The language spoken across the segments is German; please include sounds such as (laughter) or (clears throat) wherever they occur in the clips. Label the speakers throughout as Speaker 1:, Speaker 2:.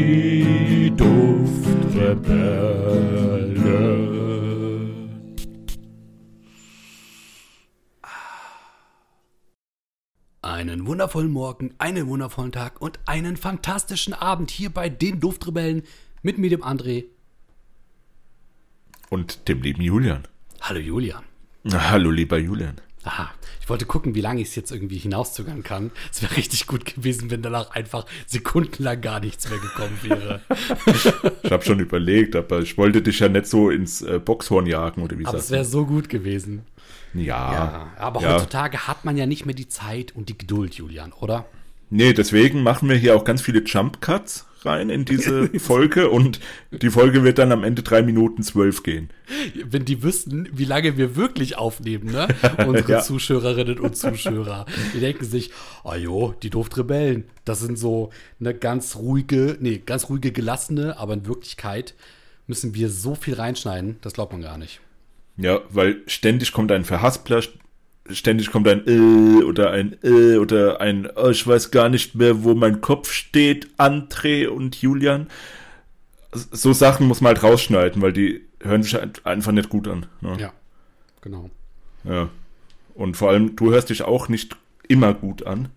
Speaker 1: Die Duftrebellen.
Speaker 2: Einen wundervollen Morgen, einen wundervollen Tag und einen fantastischen Abend hier bei den Duftrebellen mit mir, dem André.
Speaker 1: Und dem lieben Julian.
Speaker 2: Hallo Julian.
Speaker 1: Na, hallo, lieber Julian.
Speaker 2: Aha, ich wollte gucken, wie lange ich es jetzt irgendwie hinauszögern kann. Es wäre richtig gut gewesen, wenn danach einfach sekundenlang gar nichts mehr gekommen wäre.
Speaker 1: Ich habe schon überlegt, aber ich wollte dich ja nicht so ins äh, Boxhorn jagen, oder wie
Speaker 2: Aber es wäre so gut gewesen.
Speaker 1: Ja.
Speaker 2: Ja, aber
Speaker 1: ja.
Speaker 2: heutzutage hat man ja nicht mehr die Zeit und die Geduld, Julian, oder?
Speaker 1: Nee, deswegen machen wir hier auch ganz viele Jump Cuts rein in diese Folge und die Folge wird dann am Ende drei Minuten zwölf gehen.
Speaker 2: Wenn die wüssten, wie lange wir wirklich aufnehmen, ne? (laughs) Unsere
Speaker 1: Ja.
Speaker 2: Zuschauerinnen und Zuschauer. Die denken sich, oh jo, die Duftrebellen, das sind so eine ganz ruhige, nee, ganz ruhige, gelassene, aber in Wirklichkeit müssen wir so viel reinschneiden, das glaubt man gar nicht.
Speaker 1: Ja, weil ständig kommt ein Verhaspler, ständig kommt ein äh oder ein äh oder ein oh, ich weiß gar nicht mehr, wo mein Kopf steht, André und Julian. So Sachen muss man halt rausschneiden, weil die hören sich halt einfach nicht gut an. Ne?
Speaker 2: Ja, genau.
Speaker 1: Ja. Und vor allem, du hörst dich auch nicht immer gut an.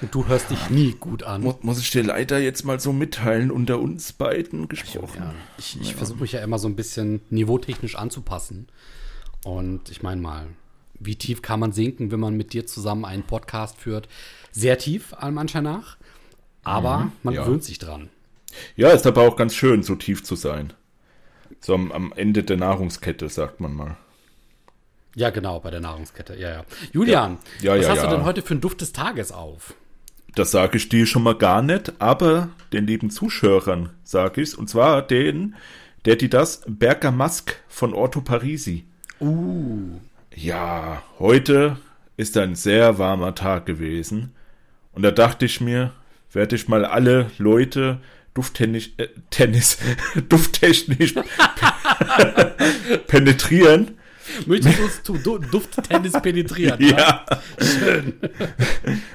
Speaker 2: Und du hörst dich nie gut an.
Speaker 1: Mu muss ich dir leider jetzt mal so mitteilen, unter uns beiden gesprochen.
Speaker 2: Ja, ich, ich versuche mich ja immer so ein bisschen niveautechnisch anzupassen. Und ich meine mal, wie tief kann man sinken, wenn man mit dir zusammen einen Podcast führt? Sehr tief, allem Anschein nach. Aber man
Speaker 1: ja.
Speaker 2: gewöhnt sich dran.
Speaker 1: Ja, ist aber auch ganz schön, so tief zu sein. So am, am Ende der Nahrungskette, sagt man mal.
Speaker 2: Ja, genau, bei der Nahrungskette. Ja, ja. Julian,
Speaker 1: Ja,
Speaker 2: was
Speaker 1: ja,
Speaker 2: hast
Speaker 1: ja.
Speaker 2: du denn heute für einen Duft des Tages auf?
Speaker 1: Das sage ich dir schon mal gar nicht, aber den lieben Zuschauern sage ich's. Und zwar den, der die das Bergamasque von Orto Parisi.
Speaker 2: Uh.
Speaker 1: Ja, heute ist ein sehr warmer Tag gewesen. Und da dachte ich mir, werde ich mal alle Leute dufttechnisch, äh, Tennis, (laughs) dufttechnisch (laughs) penetrieren.
Speaker 2: Möchtest du uns zu Du- Dufttennis penetrieren? wa? (laughs)
Speaker 1: Ja.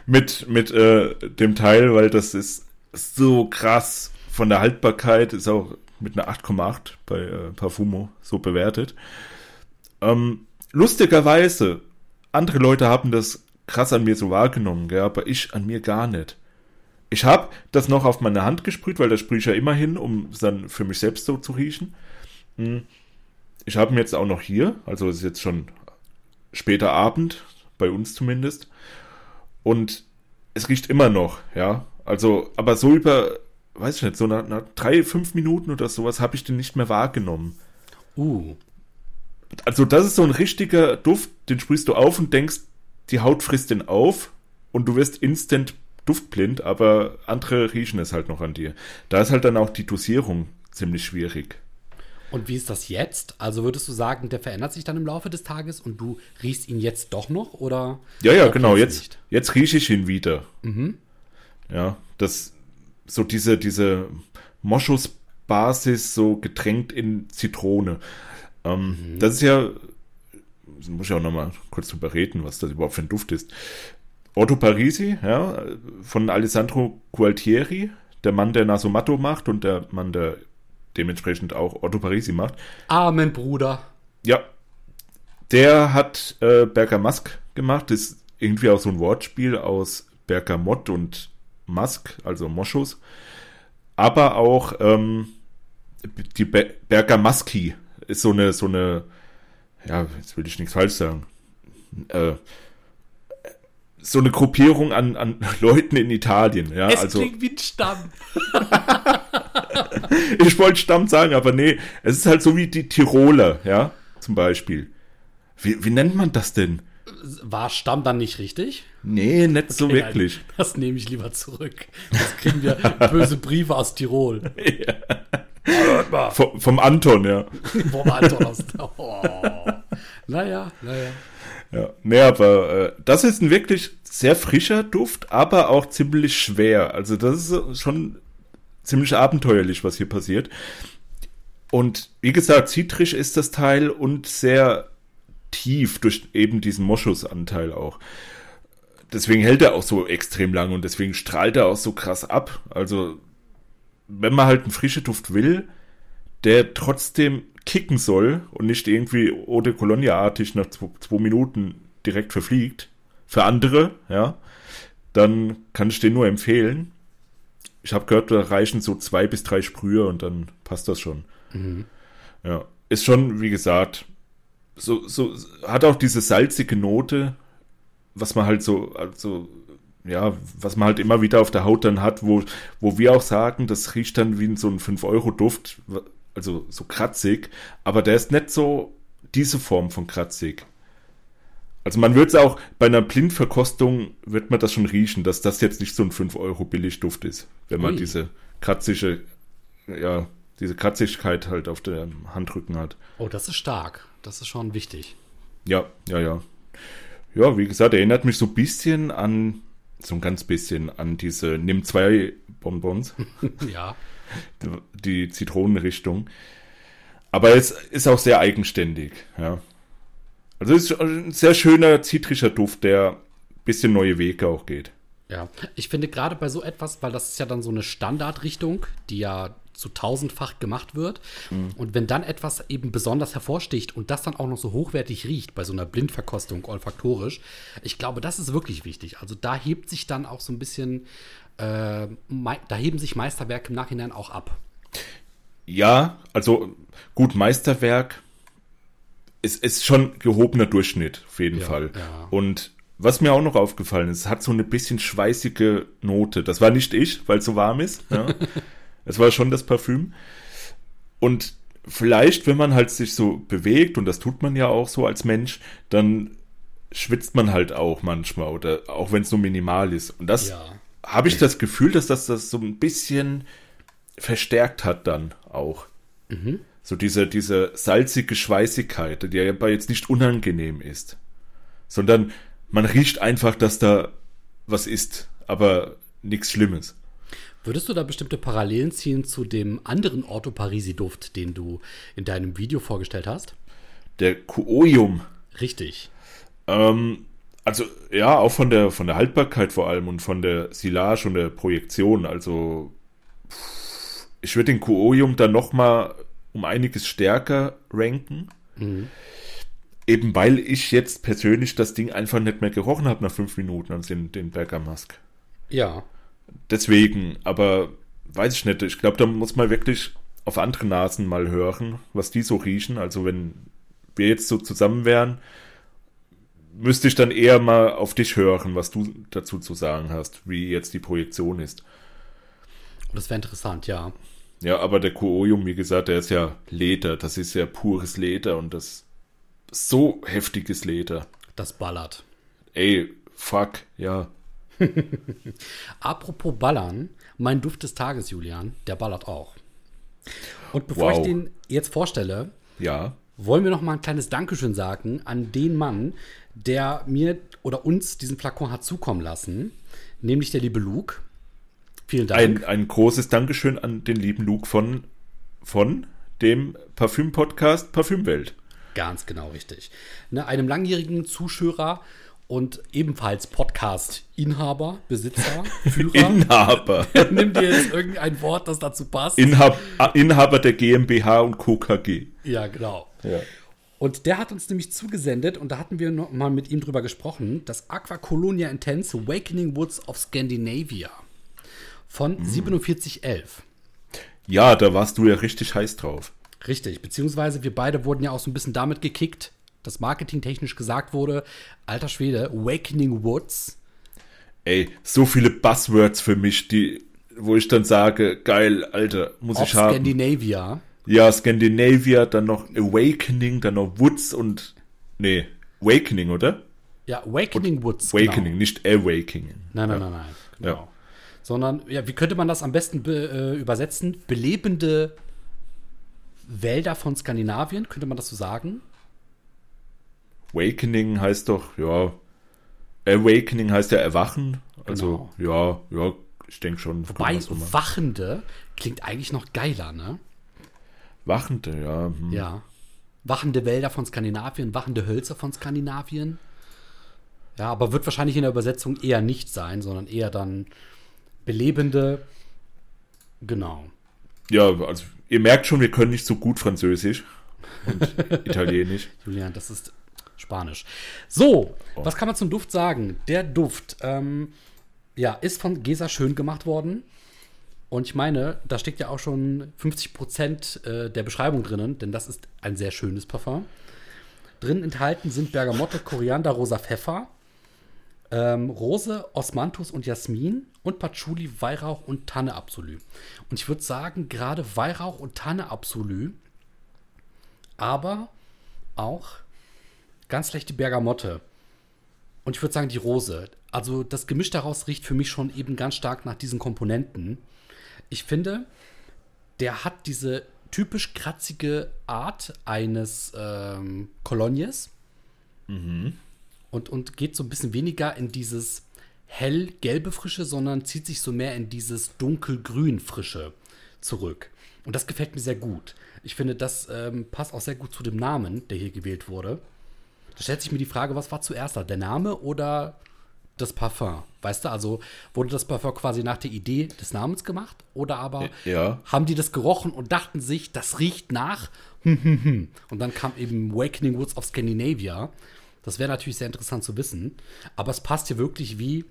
Speaker 1: mit mit äh, dem Teil, weil das ist so krass von der Haltbarkeit, ist auch mit einer 8,8 bei äh, Parfumo so bewertet. Ähm, lustigerweise, andere Leute haben das krass an mir so wahrgenommen, gell, aber ich an mir gar nicht. Ich habe das noch auf meine Hand gesprüht, weil da sprühe ich ja immer hin, um es dann für mich selbst so zu riechen. Hm. Ich habe ihn jetzt auch noch hier, also es ist jetzt schon später Abend, bei uns zumindest. Und es riecht immer noch, ja. Also, aber so über, weiß ich nicht, so nach, nach drei, fünf Minuten oder sowas habe ich den nicht mehr wahrgenommen.
Speaker 2: Uh.
Speaker 1: Also, das ist so ein richtiger Duft, den sprühst du auf und denkst, die Haut frisst den auf und du wirst instant duftblind, aber andere riechen es halt noch an dir. Da ist halt dann auch die Dosierung ziemlich schwierig.
Speaker 2: Und wie ist das jetzt? Also würdest du sagen, der verändert sich dann im Laufe des Tages und du riechst ihn jetzt doch noch oder?
Speaker 1: Ja, ja, genau. Jetzt,
Speaker 2: nicht?
Speaker 1: jetzt rieche ich ihn wieder.
Speaker 2: Mhm.
Speaker 1: Ja, das, so diese, diese Moschusbasis so getränkt in Zitrone. Ähm, Das ist ja, das muss ich auch nochmal kurz drüber reden, was das überhaupt für ein Duft ist. Otto Parisi, ja, von Alessandro Gualtieri, der Mann, der Nasomatto macht und der Mann, der dementsprechend auch Otto Parisi macht.
Speaker 2: Amen, Bruder.
Speaker 1: Ja, der hat äh, Bergamasque gemacht. Das ist irgendwie auch so ein Wortspiel aus Bergamott und Mask, also Moschus. Aber auch ähm, die Be Bergamaschi ist so eine, so eine, ja, jetzt will ich nichts falsch sagen, äh, so eine Gruppierung an, an (laughs) Leuten in Italien. Ja,
Speaker 2: Es
Speaker 1: also
Speaker 2: klingt wie ein Stamm. (laughs)
Speaker 1: ich wollte Stamm sagen, aber nee, es ist halt so wie die Tiroler, ja, zum Beispiel. Wie, wie nennt man das denn?
Speaker 2: War Stamm dann nicht richtig?
Speaker 1: Nee, nicht so
Speaker 2: Okay,
Speaker 1: wirklich.
Speaker 2: nein, Das nehme ich lieber zurück. Das kriegen wir böse Briefe aus Tirol. (laughs) Hört mal.
Speaker 1: Vom, vom Anton, ja. (laughs)
Speaker 2: War Anton aus? (laughs) Oh. Naja, naja.
Speaker 1: ja. Nee, aber äh, das ist ein wirklich sehr frischer Duft, aber auch ziemlich schwer. Also das ist schon ziemlich abenteuerlich, was hier passiert. Und wie gesagt, zitrisch ist das Teil und sehr tief durch eben diesen Moschusanteil auch. Deswegen hält er auch so extrem lang und deswegen strahlt er auch so krass ab. Also wenn man halt einen frischen Duft will, der trotzdem kicken soll und nicht irgendwie Eau de Colonia-artig nach zwei, zwei Minuten direkt verfliegt, für andere, ja, dann kann ich den nur empfehlen. Ich habe gehört, da reichen so zwei bis drei Sprühe und dann passt das schon.
Speaker 2: Mhm.
Speaker 1: Ja, ist schon, wie gesagt, so, so, hat auch diese salzige Note, was man halt so, also, ja, was man halt immer wieder auf der Haut dann hat, wo, wo wir auch sagen, das riecht dann wie so ein 5-Euro-Duft, also so kratzig, aber der ist nicht so diese Form von kratzig. Also man wird es auch bei einer Blindverkostung wird man das schon riechen, dass das jetzt nicht so ein 5 Euro Billigduft ist, wenn man
Speaker 2: Ui.
Speaker 1: diese kratzige, ja, diese Kratzigkeit halt auf dem Handrücken hat.
Speaker 2: Oh, das ist stark. Das ist schon wichtig.
Speaker 1: Ja, ja, ja. Ja, wie gesagt, erinnert mich so ein bisschen an, so ein ganz bisschen an diese Nimm zwei Bonbons, (laughs)
Speaker 2: ja.
Speaker 1: die Zitronenrichtung. Aber es ist auch sehr eigenständig, ja. Also es ist ein sehr schöner zitrischer Duft, der ein bisschen neue Wege auch geht.
Speaker 2: Ja, ich finde gerade bei so etwas, weil das ist ja dann so eine Standardrichtung, die ja zu tausendfach gemacht wird. Und wenn dann etwas eben besonders hervorsticht und das dann auch noch so hochwertig riecht bei so einer Blindverkostung olfaktorisch, ich glaube, das ist wirklich wichtig. Also da hebt sich dann auch so ein bisschen, äh, da heben sich Meisterwerke im Nachhinein auch ab.
Speaker 1: Ja, also gut, Meisterwerk ist, ist schon gehobener Durchschnitt, auf jeden
Speaker 2: Ja,
Speaker 1: Fall.
Speaker 2: ja.
Speaker 1: Und was mir auch noch aufgefallen ist, es hat so eine bisschen schweißige Note. Das war nicht ich, weil es so warm ist. Ja. (laughs) es war schon das Parfüm. Und vielleicht, wenn man halt sich so bewegt, und das tut man ja auch so als Mensch, dann schwitzt man halt auch manchmal, oder auch wenn es nur minimal ist. Und das
Speaker 2: Ja.
Speaker 1: habe ich das Gefühl, dass das das so ein bisschen verstärkt hat dann auch. So diese, diese salzige Schweißigkeit, die ja aber jetzt nicht unangenehm ist, sondern man riecht einfach, dass da was ist, aber nichts Schlimmes.
Speaker 2: Würdest du da bestimmte Parallelen ziehen zu dem anderen Orto Parisi-Duft, den du in deinem Video vorgestellt hast?
Speaker 1: Der Kuoium,
Speaker 2: Richtig.
Speaker 1: ähm, also ja, auch von der, von der Haltbarkeit vor allem und von der Silage und der Projektion, also ich würde den Kuoium dann nochmal um einiges stärker ranken. Eben weil ich jetzt persönlich das Ding einfach nicht mehr gerochen habe nach fünf Minuten als den, den Bergamask.
Speaker 2: Ja.
Speaker 1: Deswegen, aber weiß ich nicht. Ich glaube, da muss man wirklich auf andere Nasen mal hören, was die so riechen. Also wenn wir jetzt so zusammen wären, müsste ich dann eher mal auf dich hören, was du dazu zu sagen hast, wie jetzt die Projektion ist.
Speaker 2: Und das wäre interessant, ja.
Speaker 1: Ja, aber der Kuoium, wie gesagt, der ist ja Leder. Das ist ja pures Leder und das so heftiges Leder.
Speaker 2: Das ballert.
Speaker 1: Ey, fuck, ja. (laughs)
Speaker 2: Apropos Ballern, mein Duft des Tages, Julian, der ballert auch. Und bevor
Speaker 1: Wow.
Speaker 2: ich den jetzt vorstelle,
Speaker 1: Ja.
Speaker 2: wollen wir noch mal ein kleines Dankeschön sagen an den Mann, der mir oder uns diesen Flakon hat zukommen lassen, nämlich der liebe Luke. Vielen Dank.
Speaker 1: Ein, ein großes Dankeschön an den lieben Luke von, von dem Parfüm-Podcast Parfümwelt.
Speaker 2: Ganz genau richtig. Ne, einem langjährigen Zuschauer und ebenfalls Podcast-Inhaber, Besitzer, (laughs) Führer.
Speaker 1: Inhaber. (laughs)
Speaker 2: Nimm dir jetzt irgendein Wort, das dazu passt.
Speaker 1: Inhab, Inhaber der GmbH und Co. KG.
Speaker 2: ja, genau.
Speaker 1: Ja.
Speaker 2: Und der hat uns nämlich zugesendet, und da hatten wir noch mal mit ihm drüber gesprochen, das Aqua Colonia Intense Awakening Woods of Scandinavia von 4711.
Speaker 1: ja, da warst du ja richtig heiß drauf.
Speaker 2: Richtig, beziehungsweise wir beide wurden ja auch so ein bisschen damit gekickt, dass marketingtechnisch gesagt wurde, alter Schwede, Awakening Woods.
Speaker 1: Ey, so viele Buzzwords für mich, die, wo ich dann sage, geil, Alter, muss
Speaker 2: Of
Speaker 1: ich haben.
Speaker 2: Scandinavia.
Speaker 1: Ja, Scandinavia, dann noch Awakening, dann noch Woods und, nee, Awakening, oder?
Speaker 2: Ja, Awakening Woods.
Speaker 1: Awakening,
Speaker 2: Genau.
Speaker 1: nicht Awakening.
Speaker 2: Nein, nein,
Speaker 1: ja.
Speaker 2: nein, nein. Genau.
Speaker 1: Ja.
Speaker 2: Sondern, ja, wie könnte man das am besten be, äh, übersetzen? Belebende Wälder von Skandinavien, könnte man das so sagen?
Speaker 1: Awakening heißt doch, ja, Awakening heißt ja Erwachen. Also, ja, ja, ich denke schon.
Speaker 2: Wobei. Wachende klingt eigentlich noch geiler, ne?
Speaker 1: Wachende, ja. Hm.
Speaker 2: Ja. Wachende Wälder von Skandinavien, wachende Hölzer von Skandinavien. Ja, aber wird wahrscheinlich in der Übersetzung eher nicht sein, sondern eher dann belebende. Genau.
Speaker 1: Ja, also ihr merkt schon, wir können nicht so gut Französisch und (laughs) Italienisch.
Speaker 2: Julian, das ist Spanisch. So, oh. was kann man zum Duft sagen? Der Duft, ähm, ja, ist von Gesa schön gemacht worden. Und ich meine, da steckt ja auch schon 50 Prozent äh, der Beschreibung drinnen, denn das ist ein sehr schönes Parfum. Drin enthalten sind Bergamotte, Koriander, rosa Pfeffer, ähm, Rose, Osmanthus und Jasmin und Patchouli, Weihrauch und Tanne Absolü. Und ich würde sagen, gerade Weihrauch und Tanne Absolü, aber auch ganz leicht die Bergamotte. Und ich würde sagen, die Rose. Also das Gemisch daraus riecht für mich schon eben ganz stark nach diesen Komponenten. Ich finde, der hat diese typisch kratzige Art eines ähm, Kolonies. Mhm. Und, und geht so ein bisschen weniger in dieses hell-gelbe Frische, sondern zieht sich so mehr in dieses dunkelgrün Frische zurück. Und das gefällt mir sehr gut. Ich finde, das ähm, passt auch sehr gut zu dem Namen, der hier gewählt wurde. Da stellt sich mir die Frage, was war zuerst da? Der Name oder das Parfum? Weißt du, also wurde das Parfum quasi nach der Idee des Namens gemacht? Oder aber
Speaker 1: ja.
Speaker 2: haben die das gerochen und dachten sich, das riecht nach? Hm, hm, hm. Und dann kam eben Awakening Woods of Scandinavia. Das wäre natürlich sehr interessant zu wissen. Aber es passt hier wirklich wie,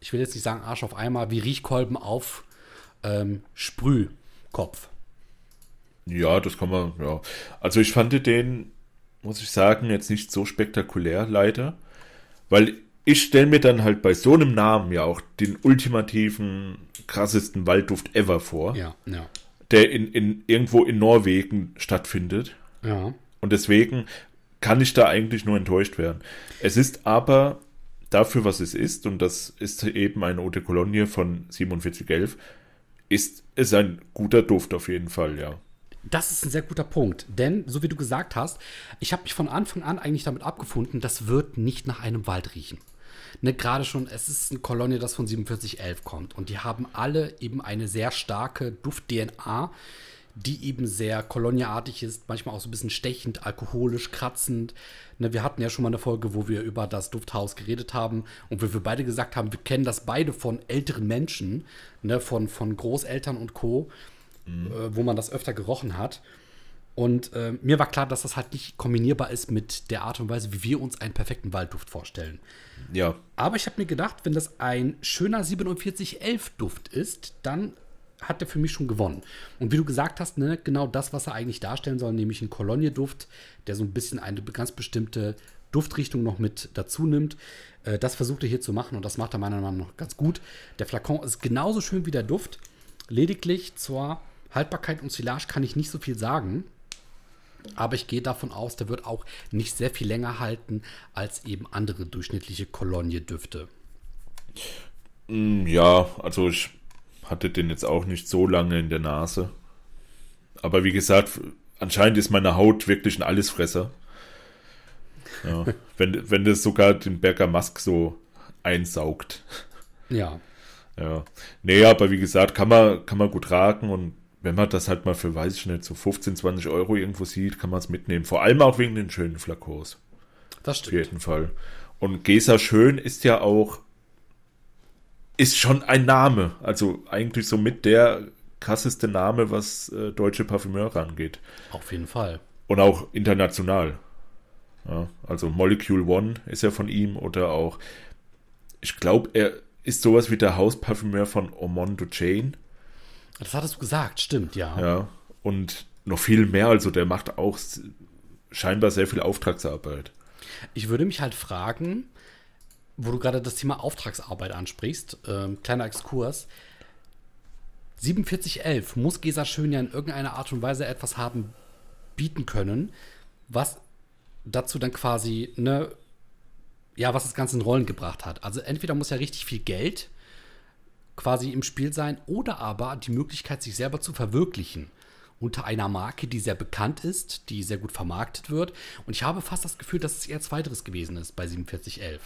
Speaker 2: ich will jetzt nicht sagen Arsch auf Eimer, wie Riechkolben auf ähm, Sprühkopf.
Speaker 1: Ja, das kann man, ja. Also ich fand den, muss ich sagen, jetzt nicht so spektakulär, leider. Weil ich stelle mir dann halt bei so einem Namen ja auch den ultimativen, krassesten Waldduft ever vor.
Speaker 2: Ja, ja.
Speaker 1: Der in, in, irgendwo in Norwegen stattfindet.
Speaker 2: Ja.
Speaker 1: Und deswegen kann ich da eigentlich nur enttäuscht werden. Es ist aber dafür, was es ist, und das ist eben eine Eau de Cologne von 4711, ist es ein guter Duft auf jeden Fall, ja.
Speaker 2: Das ist ein sehr guter Punkt, denn so wie du gesagt hast, ich habe mich von Anfang an eigentlich damit abgefunden, das wird nicht nach einem Wald riechen ne, gerade schon, es ist eine Kolonie, das von 4711 kommt. Und die haben alle eben eine sehr starke Duft-DNA, die eben sehr koloniaartig ist, manchmal auch so ein bisschen stechend, alkoholisch, kratzend. Ne, wir hatten ja schon mal eine Folge, wo wir über das Dufthaus geredet haben und wo wir beide gesagt haben, wir kennen das beide von älteren Menschen, ne, von, von Großeltern und Co., mhm. äh, wo man das öfter gerochen hat. Und äh, mir war klar, dass das halt nicht kombinierbar ist mit der Art und Weise, wie wir uns einen perfekten Waldduft vorstellen.
Speaker 1: Ja.
Speaker 2: Aber ich habe mir gedacht, wenn das ein schöner 4711-Duft ist, dann hat der für mich schon gewonnen. Und wie du gesagt hast, ne, genau das, was er eigentlich darstellen soll, nämlich ein Kolonie-Duft, der so ein bisschen eine ganz bestimmte Duftrichtung noch mit dazu nimmt. Äh, das versucht er hier zu machen und das macht er meiner Meinung nach ganz gut. Der Flakon ist genauso schön wie der Duft. Lediglich zur Haltbarkeit und Silage kann ich nicht so viel sagen. Aber ich gehe davon aus, der wird auch nicht sehr viel länger halten als eben andere durchschnittliche Kolonie-Düfte.
Speaker 1: Mm, ja, also ich hatte den jetzt auch nicht so lange in der Nase. Aber wie gesagt, anscheinend ist meine Haut wirklich ein Allesfresser. Ja, (laughs) wenn, wenn das sogar den Berger Mask so einsaugt.
Speaker 2: Ja.
Speaker 1: Ja. Nee, aber wie gesagt, kann man, kann man gut tragen und wenn man das halt mal für, weiß ich nicht, so 15, 20 Euro irgendwo sieht, kann man es mitnehmen. Vor allem auch wegen den schönen Flakos.
Speaker 2: Das stimmt.
Speaker 1: Auf jeden Fall. Und Gesa Schön ist ja auch, ist schon ein Name. Also eigentlich so mit der krasseste Name, was äh, deutsche Parfümeure angeht.
Speaker 2: Auf jeden Fall.
Speaker 1: Und auch international. Ja, also Molecule One ist ja von ihm oder auch, ich glaube, er ist sowas wie der Hausparfümeur von Omondo Chain.
Speaker 2: Das hattest du gesagt, stimmt, ja.
Speaker 1: Ja, und noch viel mehr, also der macht auch scheinbar sehr viel Auftragsarbeit.
Speaker 2: Ich würde mich halt fragen, wo du gerade das Thema Auftragsarbeit ansprichst, ähm, kleiner Exkurs. 4711 muss Gesa Schön ja in irgendeiner Art und Weise etwas haben bieten können, was dazu dann quasi, ne, ja, was das Ganze in Rollen gebracht hat. Also entweder muss ja richtig viel Geld quasi im Spiel sein oder aber die Möglichkeit, sich selber zu verwirklichen unter einer Marke, die sehr bekannt ist, die sehr gut vermarktet wird. Und ich habe fast das Gefühl, dass es eher zweiteres gewesen ist bei 4711.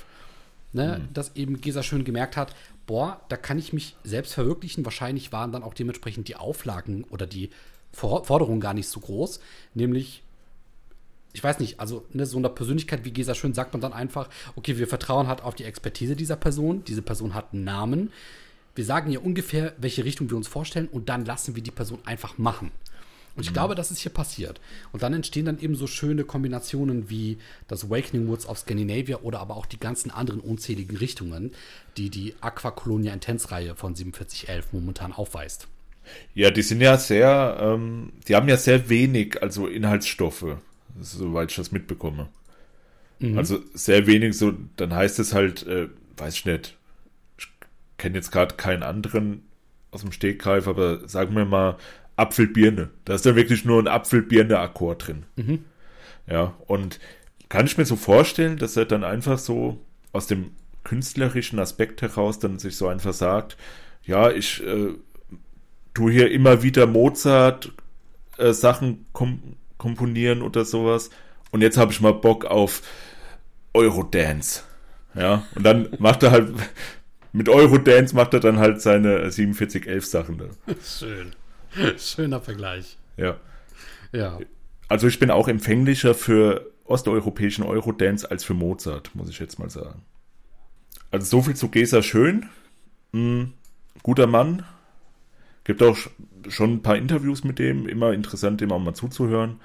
Speaker 2: Ne, mhm. Dass eben Gesa schön gemerkt hat, boah, da kann ich mich selbst verwirklichen. Wahrscheinlich waren dann auch dementsprechend die Auflagen oder die Forderungen gar nicht so groß. Nämlich, ich weiß nicht, also ne, so einer Persönlichkeit wie Gesa Schön sagt man dann einfach, okay, wir vertrauen halt auf die Expertise dieser Person. Diese Person hat einen Namen wir sagen ihr ungefähr, welche Richtung wir uns vorstellen und dann lassen wir die Person einfach machen. Und ich glaube, das ist hier passiert. Und dann entstehen dann eben so schöne Kombinationen wie das Awakening Woods of Scandinavia oder aber auch die ganzen anderen unzähligen Richtungen, die die Aquacolonia Intense-Reihe von 4711 momentan aufweist.
Speaker 1: Ja, die sind ja sehr, ähm, die haben ja sehr wenig, also Inhaltsstoffe, soweit ich das mitbekomme. Mhm. Also sehr wenig, so, dann heißt es halt, äh, weiß ich nicht, ich kenne jetzt gerade keinen anderen aus dem Stegreif, aber sagen wir mal Apfelbirne. Da ist dann wirklich nur ein Apfelbirne-Akkord drin. Mhm. Ja, und kann ich mir so vorstellen, dass er dann einfach so aus dem künstlerischen Aspekt heraus dann sich so einfach sagt, ja, ich äh, tue hier immer wieder Mozart äh, Sachen kom komponieren oder sowas und jetzt habe ich mal Bock auf Eurodance. Ja, und dann macht er halt mit Eurodance macht er dann halt seine 4711 Sachen da.
Speaker 2: Schön. Schöner Vergleich.
Speaker 1: Ja.
Speaker 2: Ja.
Speaker 1: Also ich bin auch empfänglicher für osteuropäischen Eurodance als für Mozart, muss ich jetzt mal sagen. Also so viel zu Gesa Schön. Hm, guter Mann. Gibt auch schon ein paar Interviews mit dem. Immer interessant, dem auch mal zuzuhören.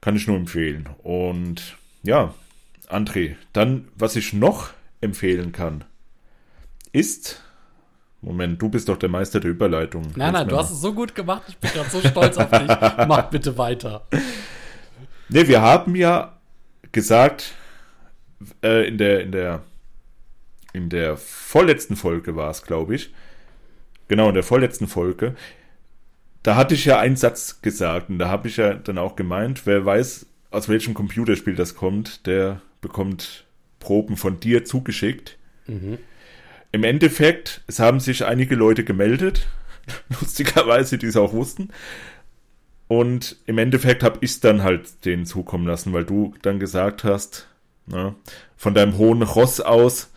Speaker 1: Kann ich nur empfehlen. Und ja, André, dann, was ich noch empfehlen kann, ist Moment, du bist doch der Meister der Überleitung.
Speaker 2: Nein, nein, du hast es so gut gemacht. Ich bin gerade so stolz auf dich. Mach bitte weiter. (laughs)
Speaker 1: Ne, wir haben ja gesagt, äh, in der, in der, in der vorletzten Folge war es, glaube ich. Genau, in der vorletzten Folge. Da hatte ich ja einen Satz gesagt und da habe ich ja dann auch gemeint, wer weiß, aus welchem Computerspiel das kommt, der bekommt Proben von dir zugeschickt. Mhm. Im Endeffekt, es haben sich einige Leute gemeldet, (laughs) lustigerweise, die es auch wussten. Und im Endeffekt habe ich es dann halt denen zukommen lassen, weil du dann gesagt hast, na, ne, von deinem hohen Ross aus,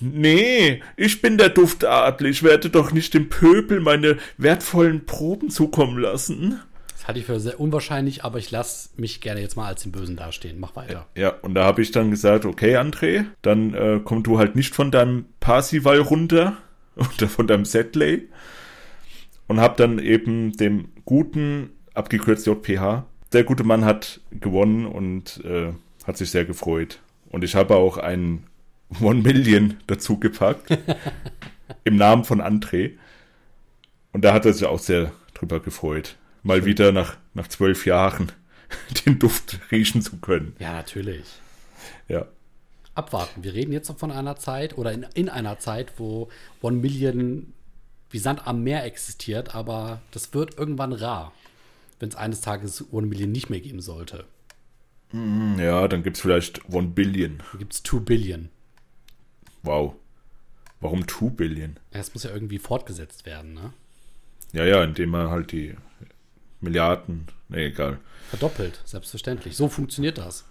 Speaker 1: nee, ich bin der Duftadel, ich werde doch nicht dem Pöbel meine wertvollen Proben zukommen lassen.
Speaker 2: Halte ich für sehr unwahrscheinlich, aber ich lasse mich gerne jetzt mal als den Bösen dastehen. Mach weiter.
Speaker 1: Ja, und da habe ich dann gesagt, okay, André, dann äh, komm du halt nicht von deinem Parsival runter (laughs) oder von deinem Setley und habe dann eben dem guten, abgekürzt JPH, der gute Mann hat gewonnen und äh, hat sich sehr gefreut. Und ich habe auch einen (laughs) One Million dazu gepackt. (laughs) Im Namen von André. Und da hat er sich auch sehr drüber gefreut mal wieder nach, nach zwölf Jahren (laughs) den Duft riechen zu können.
Speaker 2: Ja, natürlich.
Speaker 1: Ja.
Speaker 2: Abwarten. Wir reden jetzt noch von einer Zeit oder in, in einer Zeit, wo One Million wie Sand am Meer existiert, aber das wird irgendwann rar, wenn es eines Tages One Million nicht mehr geben sollte.
Speaker 1: Mm, ja, dann gibt es vielleicht One Billion.
Speaker 2: Dann gibt es Two Billion.
Speaker 1: Wow. Warum Two Billion?
Speaker 2: Es muss ja irgendwie fortgesetzt werden, ne?
Speaker 1: Ja, ja, indem man halt die Milliarden, nee, egal.
Speaker 2: Verdoppelt, selbstverständlich. So funktioniert das.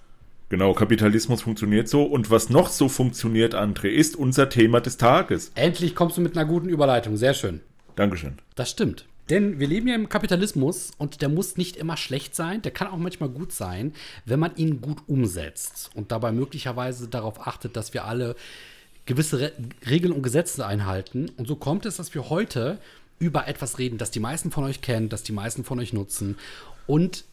Speaker 1: Genau, Kapitalismus funktioniert so. Und was noch so funktioniert, André, ist unser Thema des Tages.
Speaker 2: Endlich kommst du mit einer guten Überleitung. Sehr schön.
Speaker 1: Dankeschön.
Speaker 2: Das stimmt. Denn wir leben ja im Kapitalismus und der muss nicht immer schlecht sein, der kann auch manchmal gut sein, wenn man ihn gut umsetzt und dabei möglicherweise darauf achtet, dass wir alle gewisse Re Regeln und Gesetze einhalten. Und so kommt es, dass wir heute über etwas reden, das die meisten von euch kennen, das die meisten von euch nutzen und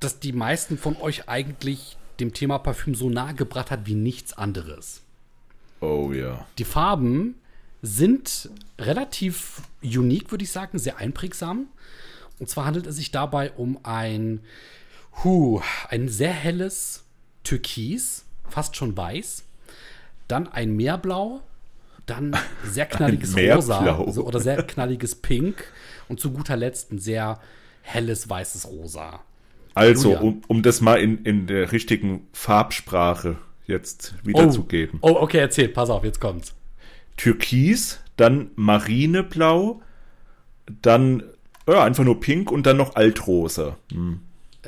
Speaker 2: das die meisten von euch eigentlich dem Thema Parfüm so nahe gebracht hat wie nichts anderes.
Speaker 1: Oh ja.
Speaker 2: Die Farben sind relativ unique, würde ich sagen, sehr einprägsam. Und zwar handelt es sich dabei um ein, hu, ein sehr helles Türkis, fast schon weiß, dann ein Meerblau, dann (laughs) sehr knalliges Rosa so, oder sehr knalliges Pink und zu guter Letzt ein sehr helles weißes Rosa.
Speaker 1: Also, um, um das mal in, in der richtigen Farbsprache jetzt wiederzugeben.
Speaker 2: Oh. oh, okay, erzähl, pass auf, jetzt kommt's.
Speaker 1: Türkis, dann Marineblau, dann ja, einfach nur Pink und dann noch Altrosa. Hm.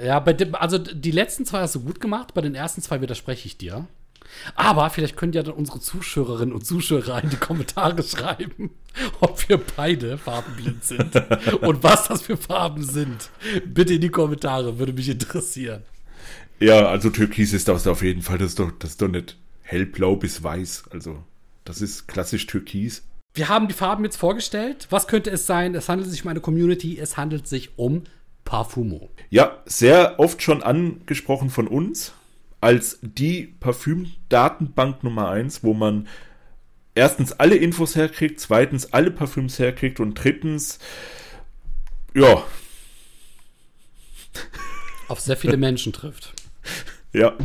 Speaker 2: Ja, bei dem, also die letzten zwei hast du gut gemacht, bei den ersten zwei widerspreche ich dir. Aber vielleicht können ja dann unsere Zuschauerinnen und Zuschauer in die Kommentare schreiben, ob wir beide farbenblind sind (laughs) und was das für Farben sind. Bitte in die Kommentare, würde mich interessieren.
Speaker 1: Ja, also Türkis ist das auf jeden Fall, das ist doch, das ist doch nicht hellblau bis weiß. Also, das ist klassisch Türkis.
Speaker 2: Wir haben die Farben jetzt vorgestellt. Was könnte es sein? Es handelt sich um eine Community. Es handelt sich um Parfumo.
Speaker 1: Ja, sehr oft schon angesprochen von uns als die Parfüm-Datenbank Nummer 1, wo man erstens alle Infos herkriegt, zweitens alle Parfüms herkriegt und drittens, ja. (laughs)
Speaker 2: Auf sehr viele Menschen trifft.
Speaker 1: Ja.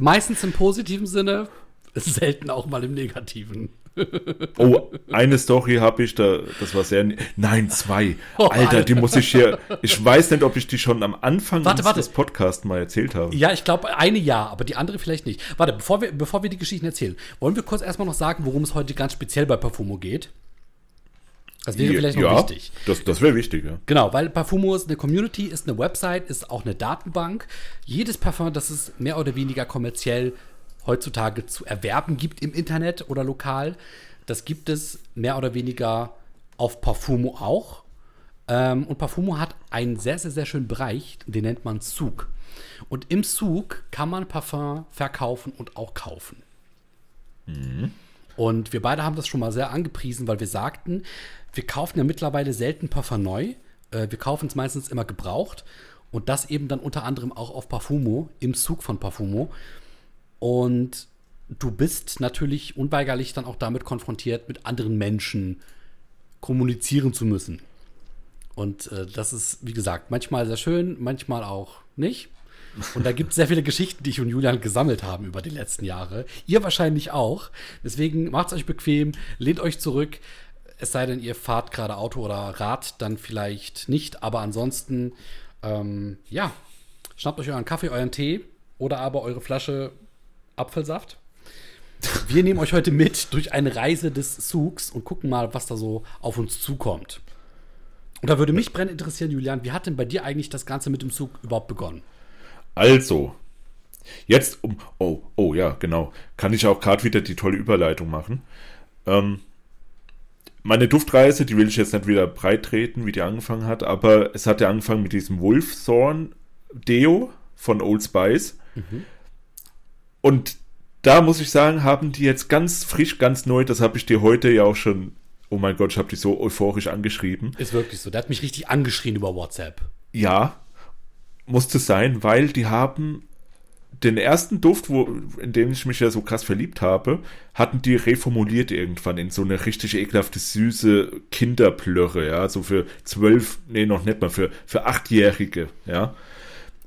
Speaker 2: Meistens im positiven Sinne, selten auch mal im negativen. (laughs)
Speaker 1: Oh, eine Story habe ich, da, das war sehr. Nein, zwei. Oh, Alter, die muss ich hier. Ich weiß nicht, ob ich die schon am Anfang
Speaker 2: warte, warte.
Speaker 1: des Podcasts mal erzählt habe.
Speaker 2: Ja, ich glaube, eine ja, aber die andere vielleicht nicht. Warte, bevor wir, bevor wir die Geschichten erzählen, wollen wir kurz erstmal noch sagen, worum es heute ganz speziell bei Parfumo geht? Das wäre vielleicht noch ja, wichtig.
Speaker 1: Das, das wäre wichtig, ja.
Speaker 2: Genau, weil Parfumo ist eine Community, ist eine Website, ist auch eine Datenbank. Jedes Parfum, das es mehr oder weniger kommerziell heutzutage zu erwerben gibt im Internet oder lokal. Das gibt es mehr oder weniger auf Parfumo auch. Ähm, und Parfumo hat einen sehr, sehr, sehr schönen Bereich, den nennt man Zug. Und im Zug kann man Parfum verkaufen und auch kaufen. Mhm. Und wir beide haben das schon mal sehr angepriesen, weil wir sagten, wir kaufen ja mittlerweile selten Parfum neu. Äh, wir kaufen es meistens immer gebraucht. Und das eben dann unter anderem auch auf Parfumo, im Zug von Parfumo. Und du bist natürlich unweigerlich dann auch damit konfrontiert, mit anderen Menschen kommunizieren zu müssen. Und äh, das ist, wie gesagt, manchmal sehr schön, manchmal auch nicht. Und da gibt es sehr viele Geschichten, die ich und Julian gesammelt haben über die letzten Jahre. Ihr wahrscheinlich auch. Deswegen macht es euch bequem, lehnt euch zurück. Es sei denn, ihr fahrt gerade Auto oder Rad, dann vielleicht nicht. Aber ansonsten, ähm, ja, schnappt euch euren Kaffee, euren Tee oder aber eure Flasche Apfelsaft. Wir nehmen euch heute mit durch eine Reise des Zugs und gucken mal, was da so auf uns zukommt. Und da würde mich brennend interessieren, Julian, wie hat denn bei dir eigentlich das Ganze mit dem Zug überhaupt begonnen?
Speaker 1: Also, jetzt um. Oh, oh ja, genau. Kann ich auch gerade wieder die tolle Überleitung machen. Ähm, meine Duftreise, die will ich jetzt nicht wieder breit treten, wie die angefangen hat, aber es hat ja angefangen mit diesem Wolfthorn Deo von Old Spice. Mhm. Und da muss ich sagen, haben die jetzt ganz frisch, ganz neu, das habe ich dir heute ja auch schon, oh mein Gott, ich habe dich so euphorisch angeschrieben.
Speaker 2: Ist wirklich so, der hat mich richtig angeschrien über WhatsApp.
Speaker 1: Ja, musste sein, weil die haben den ersten Duft, wo, in den ich mich ja so krass verliebt habe, hatten die reformuliert irgendwann in so eine richtig ekelhafte, süße Kinderplörre, ja, so für zwölf, nee, noch nicht mal, für, für achtjährige, ja.